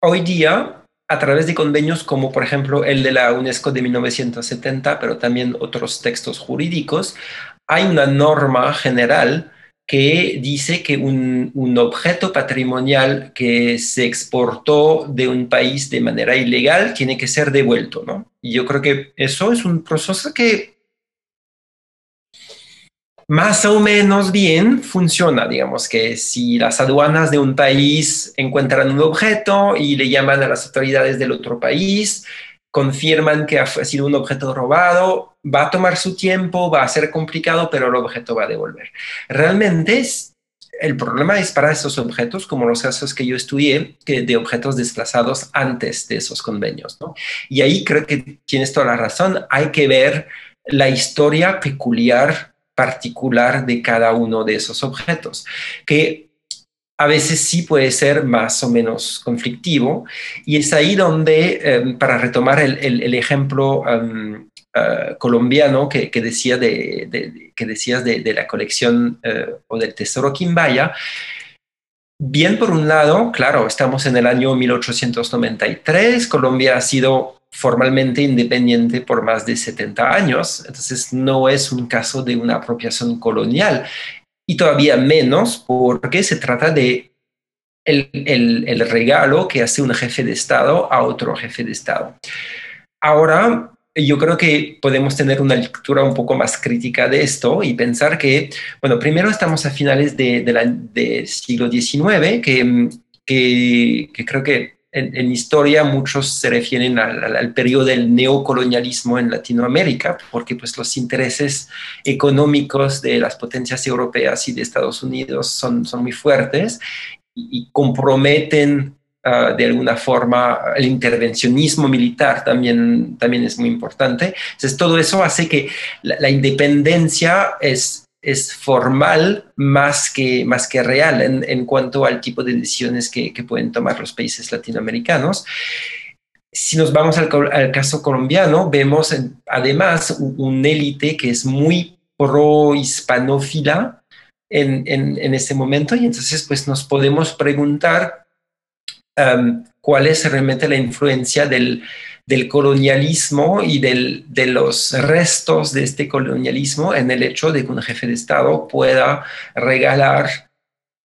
hoy día, a través de convenios como por ejemplo el de la UNESCO de 1970, pero también otros textos jurídicos, hay una norma general que dice que un, un, objeto patrimonial que se exportó de un país de manera ilegal tiene que ser devuelto, ¿no? Y yo creo que eso es un proceso que más o menos bien funciona, digamos que si las aduanas de un país encuentran un objeto y le llaman a las autoridades del otro país, confirman que ha sido un objeto robado, va a tomar su tiempo, va a ser complicado, pero el objeto va a devolver. Realmente el problema es para esos objetos, como los casos que yo estudié, que de objetos desplazados antes de esos convenios. Y ahí creo que tienes toda la razón, hay que ver la historia peculiar particular de cada uno de esos objetos, que a veces sí puede ser más o menos conflictivo. Y es ahí donde, em, para retomar el, ejemplo em, eh, colombiano que, de, que decías de, la colección eh, o del tesoro Quimbaya, bien por un lado, claro, estamos en el año 1893, Colombia ha sido formalmente independiente por más de 70 años, entonces no es un caso de una apropiación colonial y todavía menos porque se trata de el, el, regalo que hace un jefe de Estado a otro jefe de Estado. Ahora, yo creo que podemos tener una lectura un poco más crítica de esto y pensar que, bueno, primero estamos a finales del de, siglo XIX, que, que creo que en, historia muchos se refieren al, periodo del neocolonialismo en Latinoamérica, porque pues los intereses económicos de las potencias europeas y de Estados Unidos son, son muy fuertes y, comprometen ah, de alguna forma el intervencionismo militar también, también es muy importante. Entonces todo eso hace que la independencia es es formal más que, más que real en, cuanto al tipo de decisiones que, pueden tomar los países latinoamericanos. Si nos vamos al, caso colombiano, vemos además un, élite que es muy pro-hispanófila en, en, ese momento y entonces pues nos podemos preguntar um, cuál es realmente la influencia del, del colonialismo y del, de los restos de este colonialismo en el hecho de que un jefe de Estado pueda regalar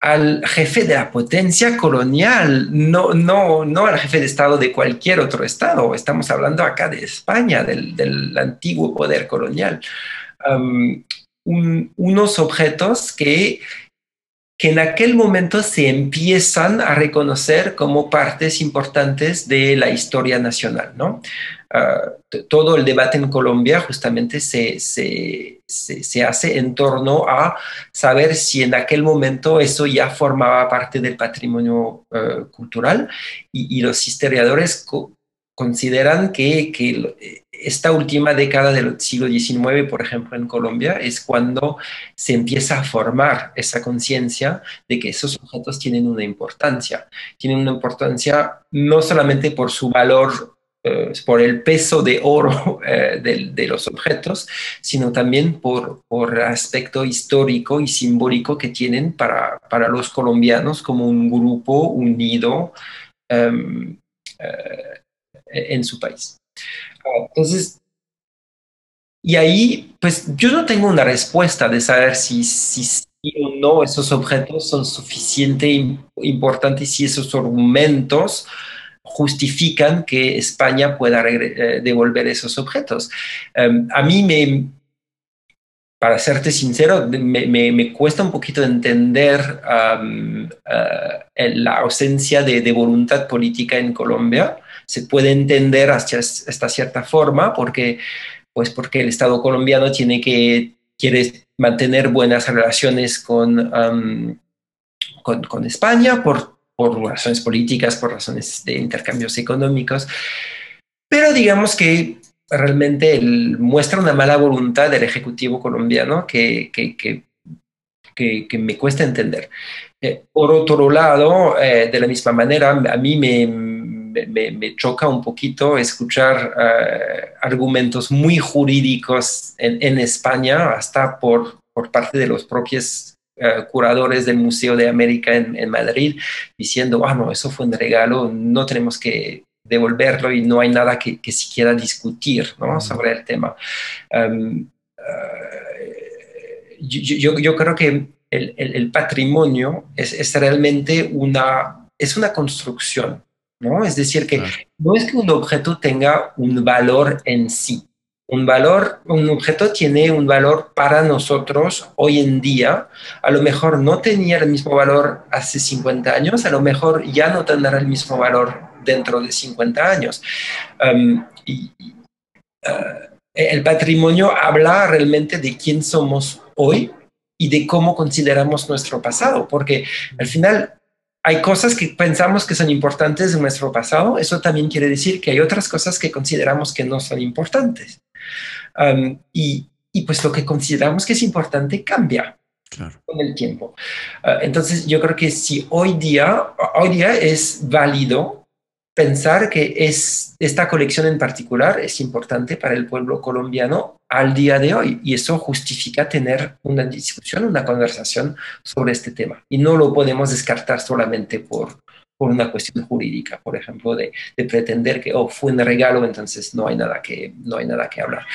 al jefe de la potencia colonial, no, no, no al jefe de Estado de cualquier otro Estado. Estamos hablando acá de España, del, antiguo poder colonial. unos objetos que que en aquel momento se empiezan a reconocer como partes importantes de la historia nacional, ¿no? Ah, todo el debate en Colombia justamente se, se, se, hace en torno a saber si en aquel momento eso ya formaba parte del patrimonio eh, cultural y, y, los historiadores consideran que, que, esta última década del siglo XIX, por ejemplo, en Colombia, es cuando se empieza a formar esa conciencia de que esos objetos tienen una importancia. Tienen una importancia no solamente por su valor, eh, por el peso de oro eh, de, los objetos, sino también por, por aspecto histórico y simbólico que tienen para, para los colombianos como un grupo unido. Em, eh, en su país. Entonces, y ahí, pues yo no tengo una respuesta de saber si, si, o no esos objetos son suficientemente importantes, si esos argumentos justifican que España pueda eh, devolver esos objetos. Em, a mí me, para serte sincero, me, cuesta un poquito entender eh, la ausencia de, de, voluntad política en Colombia se puede entender hasta esta cierta forma porque, pues porque el Estado colombiano tiene que, quiere mantener buenas relaciones con, con, España por, por razones políticas, por razones de intercambios económicos, pero digamos que realmente muestra una mala voluntad del Ejecutivo colombiano que, que, que, me cuesta entender. Eh, por otro lado, eh, de la misma manera, a mí me, me, me choca un poquito escuchar eh, argumentos muy jurídicos en, en, España, hasta por, por parte de los propios curadores del Museo de América en, en, Madrid, diciendo, ah, no, eso fue un regalo, no tenemos que devolverlo y no hay nada que, que siquiera discutir ¿no? sobre el tema. Um, yo, yo, creo que el, el, patrimonio es, es, realmente una, es una construcción, ¿no? Es decir, que no es que un objeto tenga un valor en sí. Un valor, un objeto tiene un valor para nosotros hoy en día. A lo mejor no tenía el mismo valor hace 50 años, a lo mejor ya no tendrá el mismo valor dentro de 50 años. Um, y, uh, el patrimonio habla realmente de quién somos hoy y de cómo consideramos nuestro pasado, porque al final hay cosas que pensamos que son importantes de nuestro pasado, eso también quiere decir que hay otras cosas que consideramos que no son importantes. Um, y, y, pues lo que consideramos que es importante cambia con el tiempo. Uh, entonces yo creo que si hoy día, hoy día es válido pensar que es, esta colección en particular es importante para el pueblo colombiano al día de hoy y eso justifica tener una discusión, una conversación sobre este tema y no lo podemos descartar solamente por, por una cuestión jurídica, por ejemplo, de, pretender que oh, fue un regalo, entonces no hay nada que, no hay nada que hablar.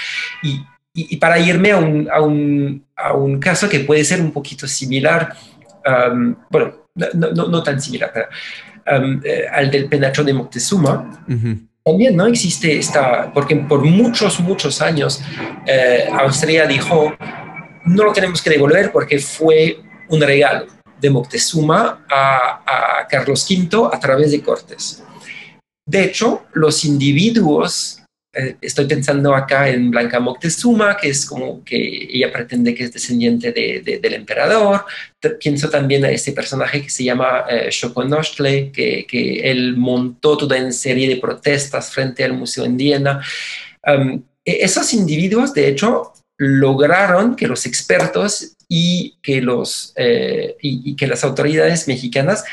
Y, y, para irme a un, a, un, a un, caso que puede ser un poquito similar, um, bueno, no, no, no, tan similar, pero Um, al del penacho de Moctezuma, también no existe esta, porque por muchos, muchos años eh, Austria dijo, no lo tenemos que devolver porque fue un regalo de Moctezuma a, a Carlos V a través de Cortes. De hecho, los individuos estoy pensando acá en Blanca Moctezuma, que es como que ella pretende que es descendiente de, del emperador. Pienso también a este personaje que se llama eh, que, que, él montó toda una serie de protestas frente al Museo Indiana. Um, e-, esos individuos, de hecho, lograron que los expertos y que, los, eh, y que las autoridades mexicanas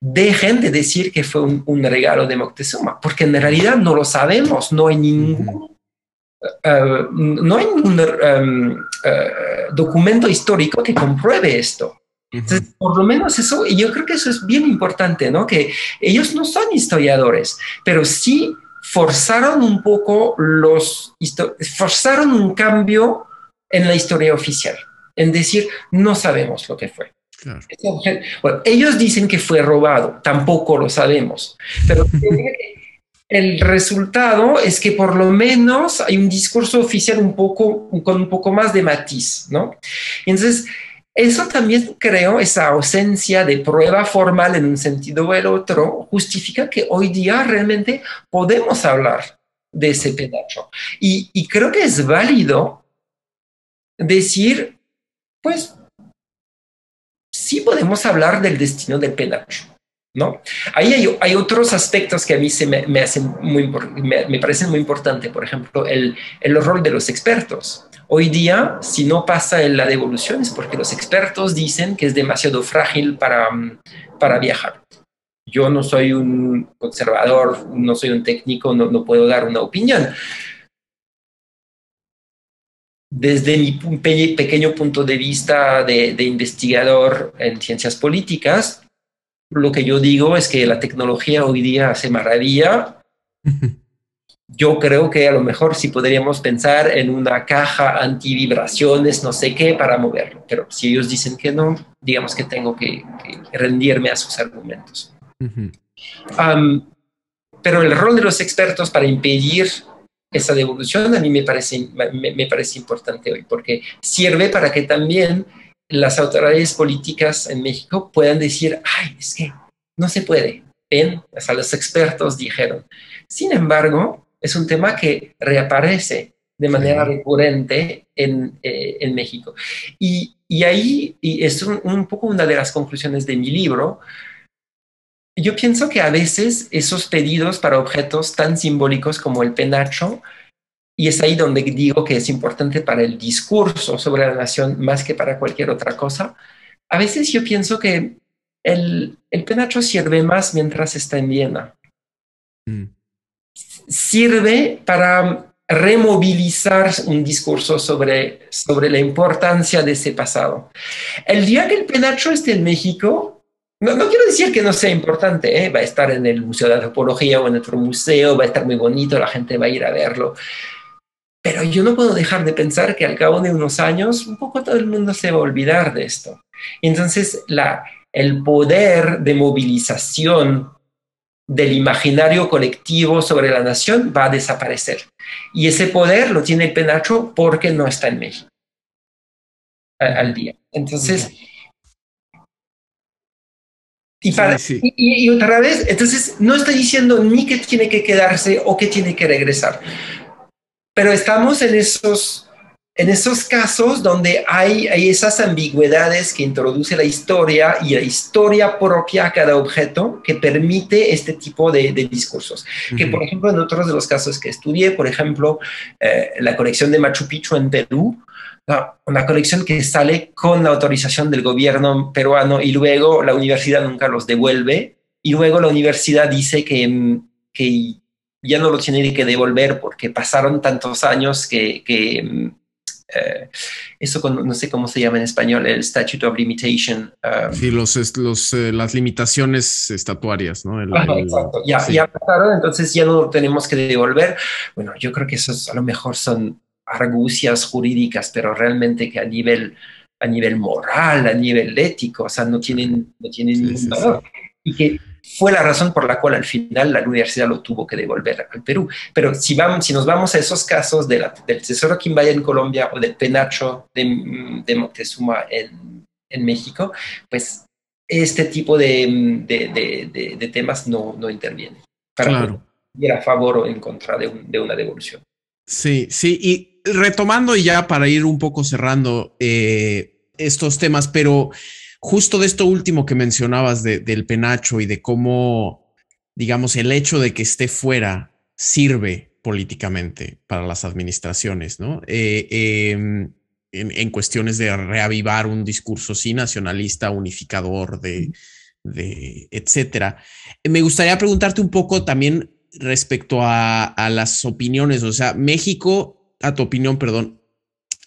dejen de decir que fue un, regalo de Moctezuma, porque en realidad no lo sabemos, no hay ningún, eh, no hay ningún eh, documento histórico que compruebe esto. Entonces, por lo menos eso, y yo creo que eso es bien importante, ¿no? Que ellos no son historiadores, pero sí forzaron un poco los, forzaron un cambio en la historia oficial, en decir, no sabemos lo que fue. Bueno, ellos dicen que fue robado, tampoco lo sabemos, pero el resultado es que por lo menos hay un discurso oficial un poco, con un poco más de matiz, ¿no? Entonces, eso también creo, esa ausencia de prueba formal en un sentido o el otro, justifica que hoy día realmente podemos hablar de ese pedazo. Y, y creo que es válido decir, pues sí podemos hablar del destino del penacho. ¿no? Ahí hay, otros aspectos que a mí se me, hacen muy, me, parecen muy importantes, por ejemplo, el, el rol de los expertos. Hoy día, si no pasa en la devolución es porque los expertos dicen que es demasiado frágil para, para viajar. Yo no soy un conservador, no soy un técnico, no, no puedo dar una opinión, desde mi pequeño punto de vista de, investigador en ciencias políticas, lo que yo digo es que la tecnología hoy día hace maravilla. Yo creo que a lo mejor sí podríamos pensar en una caja antivibraciones, no sé qué, para moverlo. Pero si ellos dicen que no, digamos que tengo que, rendirme a sus argumentos. pero el rol de los expertos para impedir esa devolución a mí me parece, me, parece importante hoy, porque sirve para que también las autoridades políticas en México puedan decir, ay, es que no se puede. Ven, hasta los expertos dijeron. Sin embargo, es un tema que reaparece de manera recurrente en, eh, en México. Y, y, ahí, y es un, un, poco una de las conclusiones de mi libro, yo pienso que a veces esos pedidos para objetos tan simbólicos como el penacho, y es ahí donde digo que es importante para el discurso sobre la nación más que para cualquier otra cosa, a veces yo pienso que el, el penacho sirve más mientras está en Viena. Mm. Sirve para removilizar un discurso sobre, sobre la importancia de ese pasado. El día que el penacho esté en México, no, no quiero decir que no sea importante, ¿eh? va a estar en el Museo de Antropología o en otro museo, va a estar muy bonito, la gente va a ir a verlo. Pero yo no puedo dejar de pensar que al cabo de unos años, un poco todo el mundo se va a olvidar de esto. Entonces, el poder de movilización del imaginario colectivo sobre la nación va a desaparecer. Y ese poder lo tiene el penacho porque no está en México al, día. Entonces, y, y, otra vez, entonces no estoy diciendo ni que tiene que quedarse o que tiene que regresar, pero estamos en esos en esos casos donde hay, hay, esas ambigüedades que introduce la historia y la historia propia a cada objeto que permite este tipo de, discursos. Que, por ejemplo, en otros de los casos que estudié, por ejemplo, eh, la colección de Machu Picchu en Perú, una colección que sale con la autorización del gobierno peruano y luego la universidad nunca los devuelve y luego la universidad dice que, que ya no lo tiene que devolver porque pasaron tantos años que, que eh, eso no sé cómo se llama en español, el Statute of Limitation. Um, sí, los, los, eh, las limitaciones estatuarias, ¿no? exacto, ya, ya pasaron, entonces ya no lo tenemos que devolver. Bueno, yo creo que eso a lo mejor son argucias jurídicas, pero realmente que a nivel, a nivel moral, a nivel ético, o sea, no tienen, no tienen ningún valor. Y que fue la razón por la cual al final la universidad lo tuvo que devolver al Perú. Pero si, vamos, si nos vamos a esos casos de la, del Tesoro Quimbaya en Colombia o del Penacho de, de Moctezuma en, en, México, pues este tipo de, de, de temas no, no intervienen. Para claro. ir a favor o en contra de, de, una devolución. Sí, sí, y retomando ya para ir un poco cerrando eh, estos temas, pero justo de esto último que mencionabas del penacho y de cómo, digamos, el hecho de que esté fuera sirve políticamente para las administraciones, ¿no? Eh, em, en, cuestiones de reavivar un discurso sí nacionalista, unificador, de, de etcétera. Me gustaría preguntarte un poco también respecto a, a las opiniones, o sea, México, a tu opinión, perdón,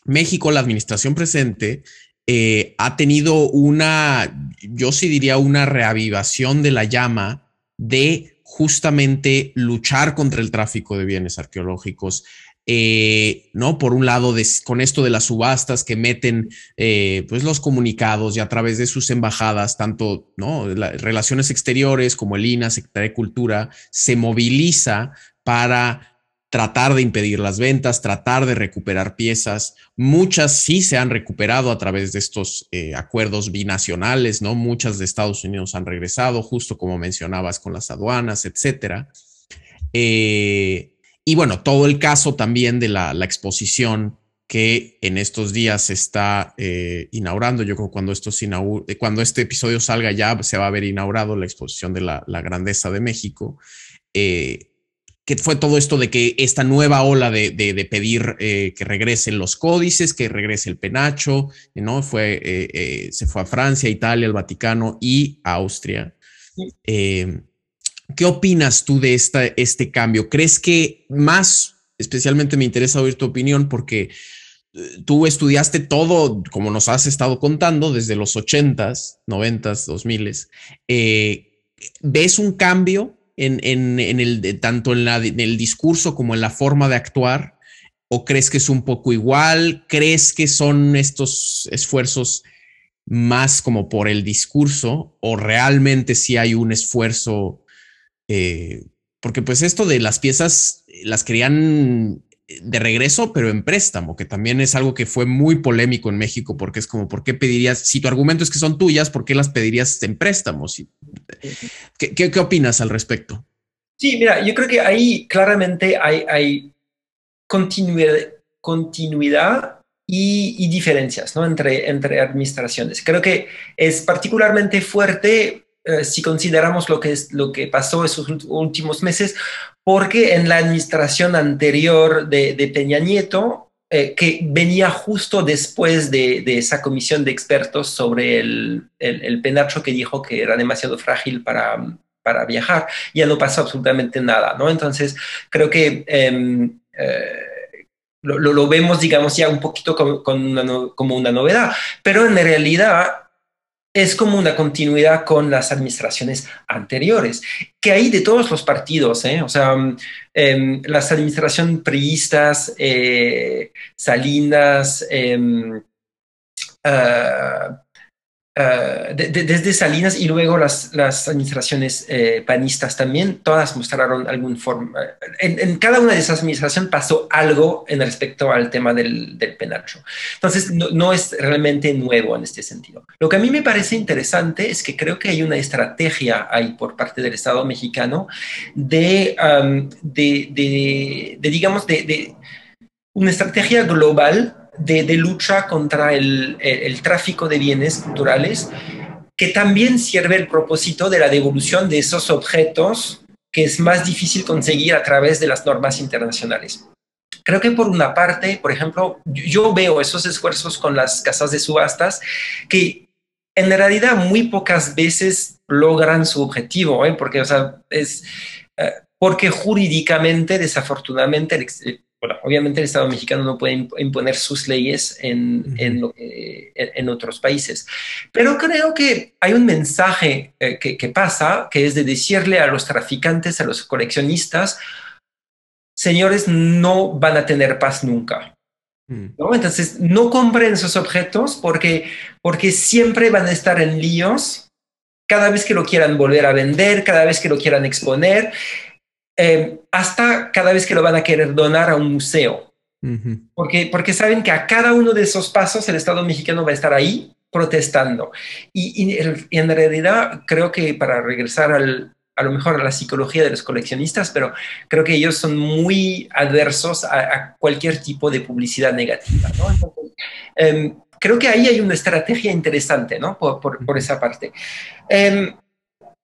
México, la administración presente, eh, ha tenido una, yo sí diría, una reavivación de la llama de justamente luchar contra el tráfico de bienes arqueológicos. Eh, no por un lado con esto de las subastas que meten eh, pues los comunicados y a través de sus embajadas tanto no relaciones exteriores como el INA Secretaría de Cultura se moviliza para tratar de impedir las ventas, tratar de recuperar piezas. Muchas sí se han recuperado a través de estos eh, acuerdos binacionales, ¿no? Muchas de Estados Unidos han regresado, justo como mencionabas con las aduanas, etcétera. Eh, y bueno, todo el caso también de la, exposición que en estos días se está eh, inaugurando. Yo creo que cuando, esto cuando este episodio salga ya se va a haber inaugurado la exposición de la, grandeza de México que fue todo esto de que esta nueva ola de, de, pedir eh, que regresen los códices, que regrese el penacho, ¿no? Fue, eh, eh, se fue a Francia, Italia, el Vaticano y Austria. ¿Qué opinas tú de esta, este cambio? ¿Crees que más, especialmente me interesa oír tu opinión porque tú estudiaste todo, como nos has estado contando, desde los 80s, 90s, 2000s, ¿ves un cambio en, el, tanto en, el discurso como en la forma de actuar? ¿O crees que es un poco igual? ¿Crees que son estos esfuerzos más como por el discurso o realmente si hay un esfuerzo? Eh, porque pues esto de las piezas las querían de regreso, pero en préstamo, que también es algo que fue muy polémico en México, porque es como, ¿por qué pedirías, si tu argumento es que son tuyas, ¿por qué las pedirías en préstamos? ¿Qué, qué, opinas al respecto? Sí, mira, yo creo que ahí claramente hay, hay continuidad, continuidad y, diferencias ¿no? entre, entre administraciones. Creo que es particularmente fuerte eh, si consideramos lo que, es, lo que pasó esos últimos meses, porque en la administración anterior de, de Peña Nieto, eh, que venía justo después de, de, esa comisión de expertos sobre el, el, penacho que dijo que era demasiado frágil para, para viajar, ya no pasó absolutamente nada, ¿no? Entonces, creo que... Eh, eh, lo, lo, vemos, digamos, ya un poquito como, una, como una novedad, pero en realidad es como una continuidad con las administraciones anteriores, que hay de todos los partidos, ¿eh? o sea, eh, las administraciones priistas, eh, Salinas, em, uh, Uh, de, de, desde Salinas y luego las, las administraciones eh, panistas también, todas mostraron algún forma. En, en, cada una de esas administraciones pasó algo en respecto al tema del, del penacho. Entonces, no, no, es realmente nuevo en este sentido. Lo que a mí me parece interesante es que creo que hay una estrategia ahí por parte del Estado mexicano de, um, de, de, digamos, de una estrategia global de, lucha contra el, el, tráfico de bienes culturales, que también sirve el propósito de la devolución de esos objetos que es más difícil conseguir a través de las normas internacionales. Creo que por una parte, por ejemplo, yo veo esos esfuerzos con las casas de subastas que en realidad muy pocas veces logran su objetivo, ¿eh? porque, es, eh, porque jurídicamente, desafortunadamente, el, bueno, obviamente el Estado mexicano no puede imponer sus leyes en, en, en, otros países. Pero creo que hay un mensaje eh, que, que, pasa, que es de decirle a los traficantes, a los coleccionistas, señores, no van a tener paz nunca. ¿no? Entonces, no compren esos objetos porque, porque siempre van a estar en líos cada vez que lo quieran volver a vender, cada vez que lo quieran exponer eh, hasta cada vez que lo van a querer donar a un museo. Uh -huh. porque, porque saben que a cada uno de esos pasos el Estado mexicano va a estar ahí protestando. Y, y, y en realidad creo que para regresar al, a lo mejor a la psicología de los coleccionistas, pero creo que ellos son muy adversos a, a cualquier tipo de publicidad negativa. ¿no? Entonces, eh, creo que ahí hay una estrategia interesante ¿no? por, por, por esa parte. Eh,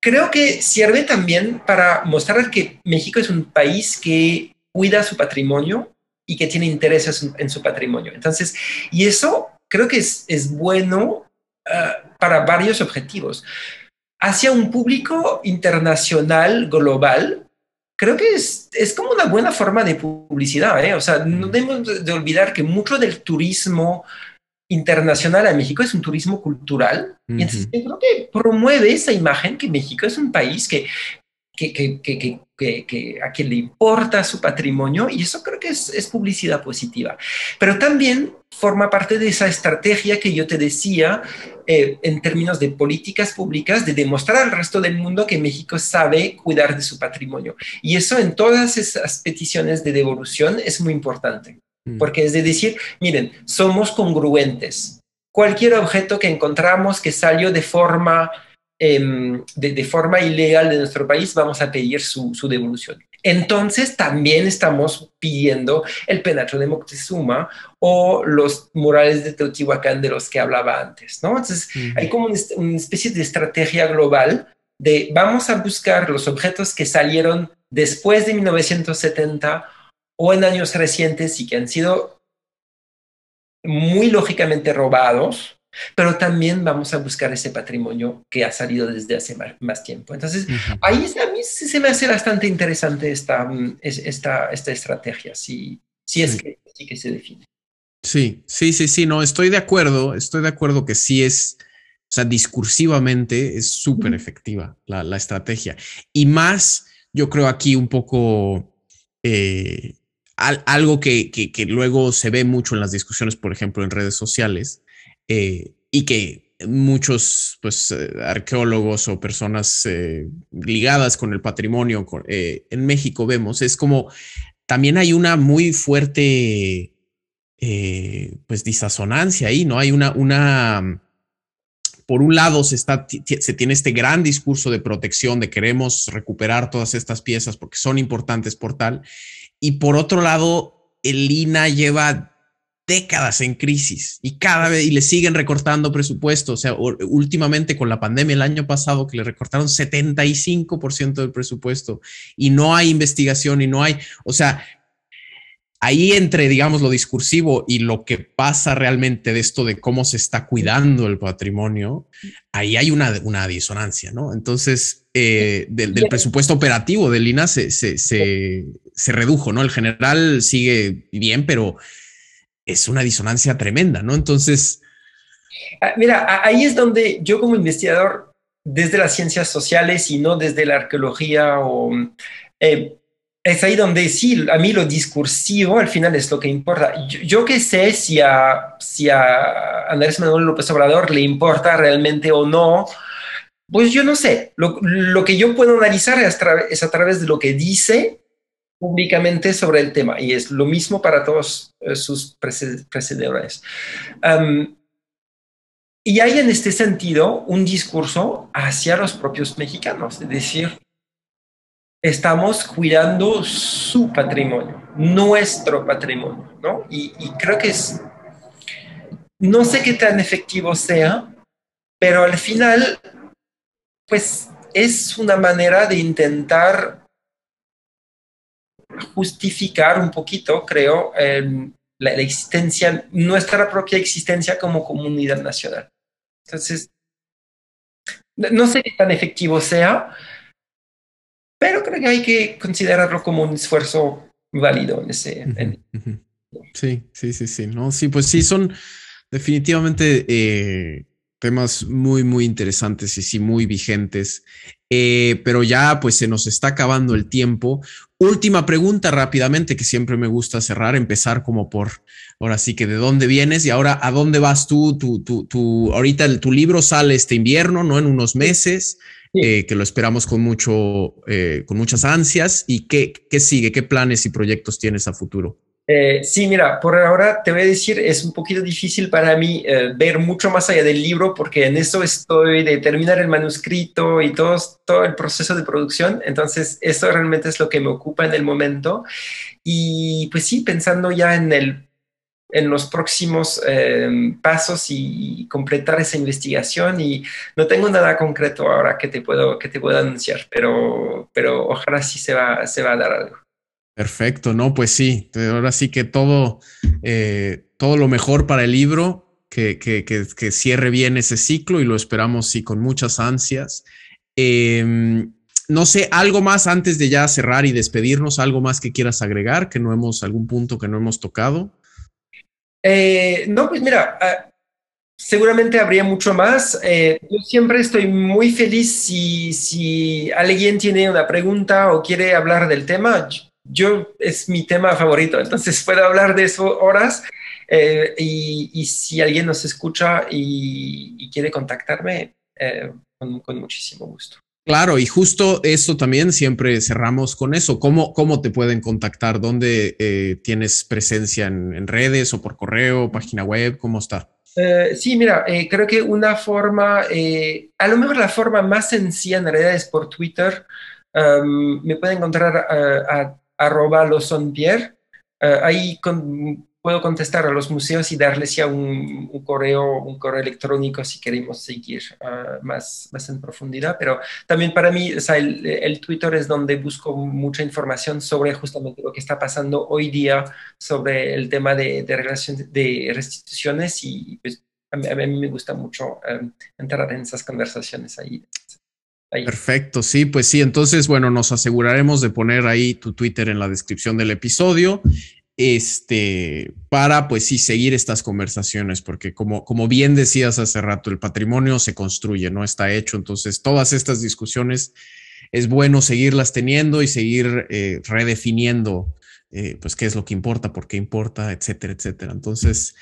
creo que sirve también para mostrar que México es un país que cuida su patrimonio y que tiene intereses en su patrimonio. Entonces, y eso creo que es, es bueno uh, para varios objetivos. Hacia un público internacional, global, creo que es, es como una buena forma de publicidad. ¿eh? O sea, no debemos de olvidar que mucho del turismo internacional a México es un turismo cultural. Uh -huh. Y entonces yo creo que promueve esa imagen que México es un país que, que, que, que, que a quien le importa su patrimonio y eso creo que es, es, publicidad positiva. Pero también forma parte de esa estrategia que yo te decía eh, en términos de políticas públicas, de demostrar al resto del mundo que México sabe cuidar de su patrimonio. Y eso en todas esas peticiones de devolución es muy importante. Porque es de decir, miren, somos congruentes. Cualquier objeto que encontramos que salió de forma, eh, de, de, forma ilegal de nuestro país, vamos a pedir su, su, devolución. Entonces, también estamos pidiendo el penacho de Moctezuma o los murales de Teotihuacán de los que hablaba antes, ¿no? Entonces, uh -huh. hay como una, una especie de estrategia global de vamos a buscar los objetos que salieron después de 1970 o en años recientes y que han sido muy lógicamente robados, pero también vamos a buscar ese patrimonio que ha salido desde hace más, más tiempo. Entonces, uh -huh. ahí a mí se me hace bastante interesante esta, esta, esta estrategia, si, si es sí. que, sí que se define. Sí, sí, sí, sí, no, estoy de acuerdo, estoy de acuerdo que sí es, o sea, discursivamente es súper efectiva la, la, estrategia. Y más, yo creo aquí un poco... Eh, al, algo que, que, luego se ve mucho en las discusiones, por ejemplo, en redes sociales, eh, y que muchos pues, eh, arqueólogos o personas eh, ligadas con el patrimonio en México vemos, es como también hay una muy fuerte pues disasonancia ahí, ¿no? Hay una, una, por un lado se, está, se tiene este gran discurso de protección, de queremos recuperar todas estas piezas porque son importantes por tal, y por otro lado, el INA lleva décadas en crisis y cada vez y le siguen recortando presupuesto. O sea, últimamente con la pandemia el año pasado que le recortaron 75% del presupuesto y no hay investigación y no hay, o sea, ahí entre, digamos, lo discursivo y lo que pasa realmente de esto de cómo se está cuidando el patrimonio, ahí hay una, una disonancia, ¿no? Entonces, eh, del, presupuesto operativo del INA se, se, se redujo, ¿no? El general sigue bien, pero es una disonancia tremenda, ¿no? Entonces... Ah, mira, ahí es donde yo como investigador, desde las ciencias sociales y no desde la arqueología o... Eh, es ahí donde sí, a mí lo discursivo al final es lo que importa. Yo, qué sé si a, si a Andrés Manuel López Obrador le importa realmente o no, pues yo no sé. Lo, que yo puedo analizar es, a través de lo que dice públicamente sobre el tema y es lo mismo para todos eh, sus precededores. y hay en este sentido un discurso hacia los propios mexicanos, es decir, estamos cuidando su patrimonio, nuestro patrimonio, ¿no? Y, y creo que es, no sé qué tan efectivo sea, pero al final, pues es una manera de intentar justificar un poquito, creo, la, existencia, nuestra propia existencia como comunidad nacional. Entonces, no sé qué tan efectivo sea, pero creo que hay que considerarlo como un esfuerzo válido en ese. Sí, sí, sí, sí. No, sí, pues sí, son definitivamente eh, temas muy, muy interesantes y sí, muy vigentes. Eh, pero ya pues se nos está acabando el tiempo. Última pregunta rápidamente que siempre me gusta cerrar, empezar como por, ahora sí que de dónde vienes y ahora a dónde vas tú, tu, tu, tu ahorita tu libro sale este invierno, ¿no? En unos meses. Eh, que lo esperamos con mucho, eh, con muchas ansias. ¿Y qué, qué sigue? ¿Qué planes y proyectos tienes a futuro? Eh, sí, mira, por ahora te voy a decir, es un poquito difícil para mí eh, ver mucho más allá del libro porque en eso estoy de terminar el manuscrito y todo, todo el proceso de producción. Entonces, eso realmente es lo que me ocupa en el momento. Y pues sí, pensando ya en, el, en los próximos eh, pasos y, completar esa investigación. Y no tengo nada concreto ahora que te puedo, que te puedo anunciar, pero, pero ojalá sí se va, se va a dar algo. Perfecto, no, pues sí, ahora sí que todo, eh, todo lo mejor para el libro, que, que, que, cierre bien ese ciclo y lo esperamos sí con muchas ansias. Em, no sé, algo más antes de ya cerrar y despedirnos, algo más que quieras agregar, que no hemos, algún punto que no hemos tocado. Eh, no, pues mira, ah, seguramente habría mucho más. Eh, yo siempre estoy muy feliz si, si alguien tiene una pregunta o quiere hablar del tema yo es mi tema favorito, entonces puedo hablar de eso horas. Eh, y, si alguien nos escucha y, quiere contactarme, eh, con, muchísimo gusto. Claro, y justo eso también siempre cerramos con eso. ¿Cómo, cómo te pueden contactar? ¿Dónde eh, tienes presencia en, redes o por correo, página web? ¿Cómo está? sí, mira, creo que una forma, a lo mejor la forma más sencilla en realidad es por Twitter. me pueden encontrar a arroba losonpierre. Uh, ahí puedo contestar a los museos y darles ya un, correo, un correo electrónico si queremos seguir uh, más, más en profundidad. Pero también para mí, el, Twitter es donde busco mucha información sobre justamente lo que está pasando hoy día sobre el tema de, de, de restituciones y pues, a, mí, me gusta mucho um, entrar en esas conversaciones ahí. Perfecto, sí, pues sí, entonces, bueno, nos aseguraremos de poner ahí tu Twitter en la descripción del episodio, este, para pues sí, seguir estas conversaciones, porque como, como bien decías hace rato, el patrimonio se construye, no está hecho, entonces todas estas discusiones es bueno seguirlas teniendo y seguir eh, redefiniendo, eh, pues qué es lo que importa, por qué importa, etcétera, etcétera. Entonces,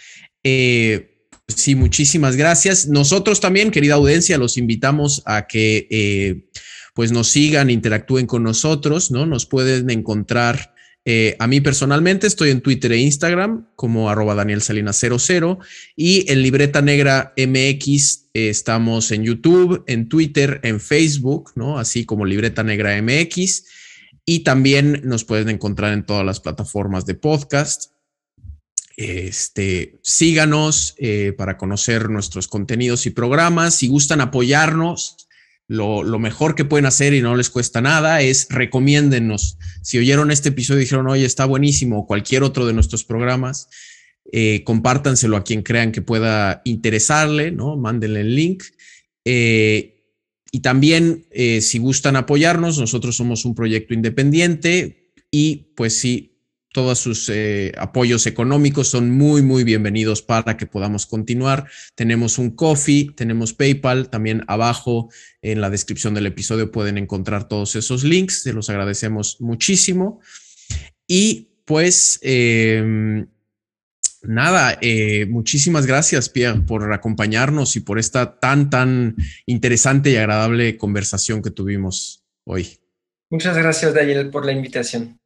eh, Sí, muchísimas gracias. Nosotros también, querida audiencia, los invitamos a que eh, pues nos sigan, interactúen con nosotros, ¿no? Nos pueden encontrar eh, a mí personalmente estoy en Twitter e Instagram como arroba Daniel Salinas 00 y en Libreta Negra MX eh, estamos en YouTube, en Twitter, en Facebook, ¿no? Así como Libreta Negra MX. Y también nos pueden encontrar en todas las plataformas de podcast. Este, síganos eh, para conocer nuestros contenidos y programas. Si gustan apoyarnos, lo, mejor que pueden hacer y no les cuesta nada es recomiéndennos. Si oyeron este episodio y dijeron, oye, está buenísimo, o cualquier otro de nuestros programas, eh, compártanselo a quien crean que pueda interesarle, ¿no? Mándenle el link. Eh, y también, eh, si gustan apoyarnos, nosotros somos un proyecto independiente y pues sí, todos sus eh, apoyos económicos son muy, muy bienvenidos para que podamos continuar. Tenemos un coffee, tenemos PayPal, también abajo en la descripción del episodio pueden encontrar todos esos links, se los agradecemos muchísimo. Y pues em, Nada, eh, muchísimas gracias, Pierre, por acompañarnos y por esta tan, tan interesante y agradable conversación que tuvimos hoy. Muchas gracias, Daniel, por la invitación.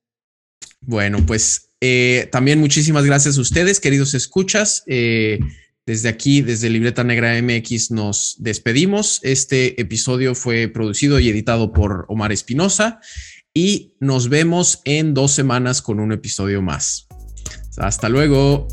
Bueno, pues eh, también muchísimas gracias a ustedes, queridos escuchas. Eh, desde aquí, desde Libreta Negra MX, nos despedimos. Este episodio fue producido y editado por Omar Espinosa y nos vemos en dos semanas con un episodio más. Hasta luego.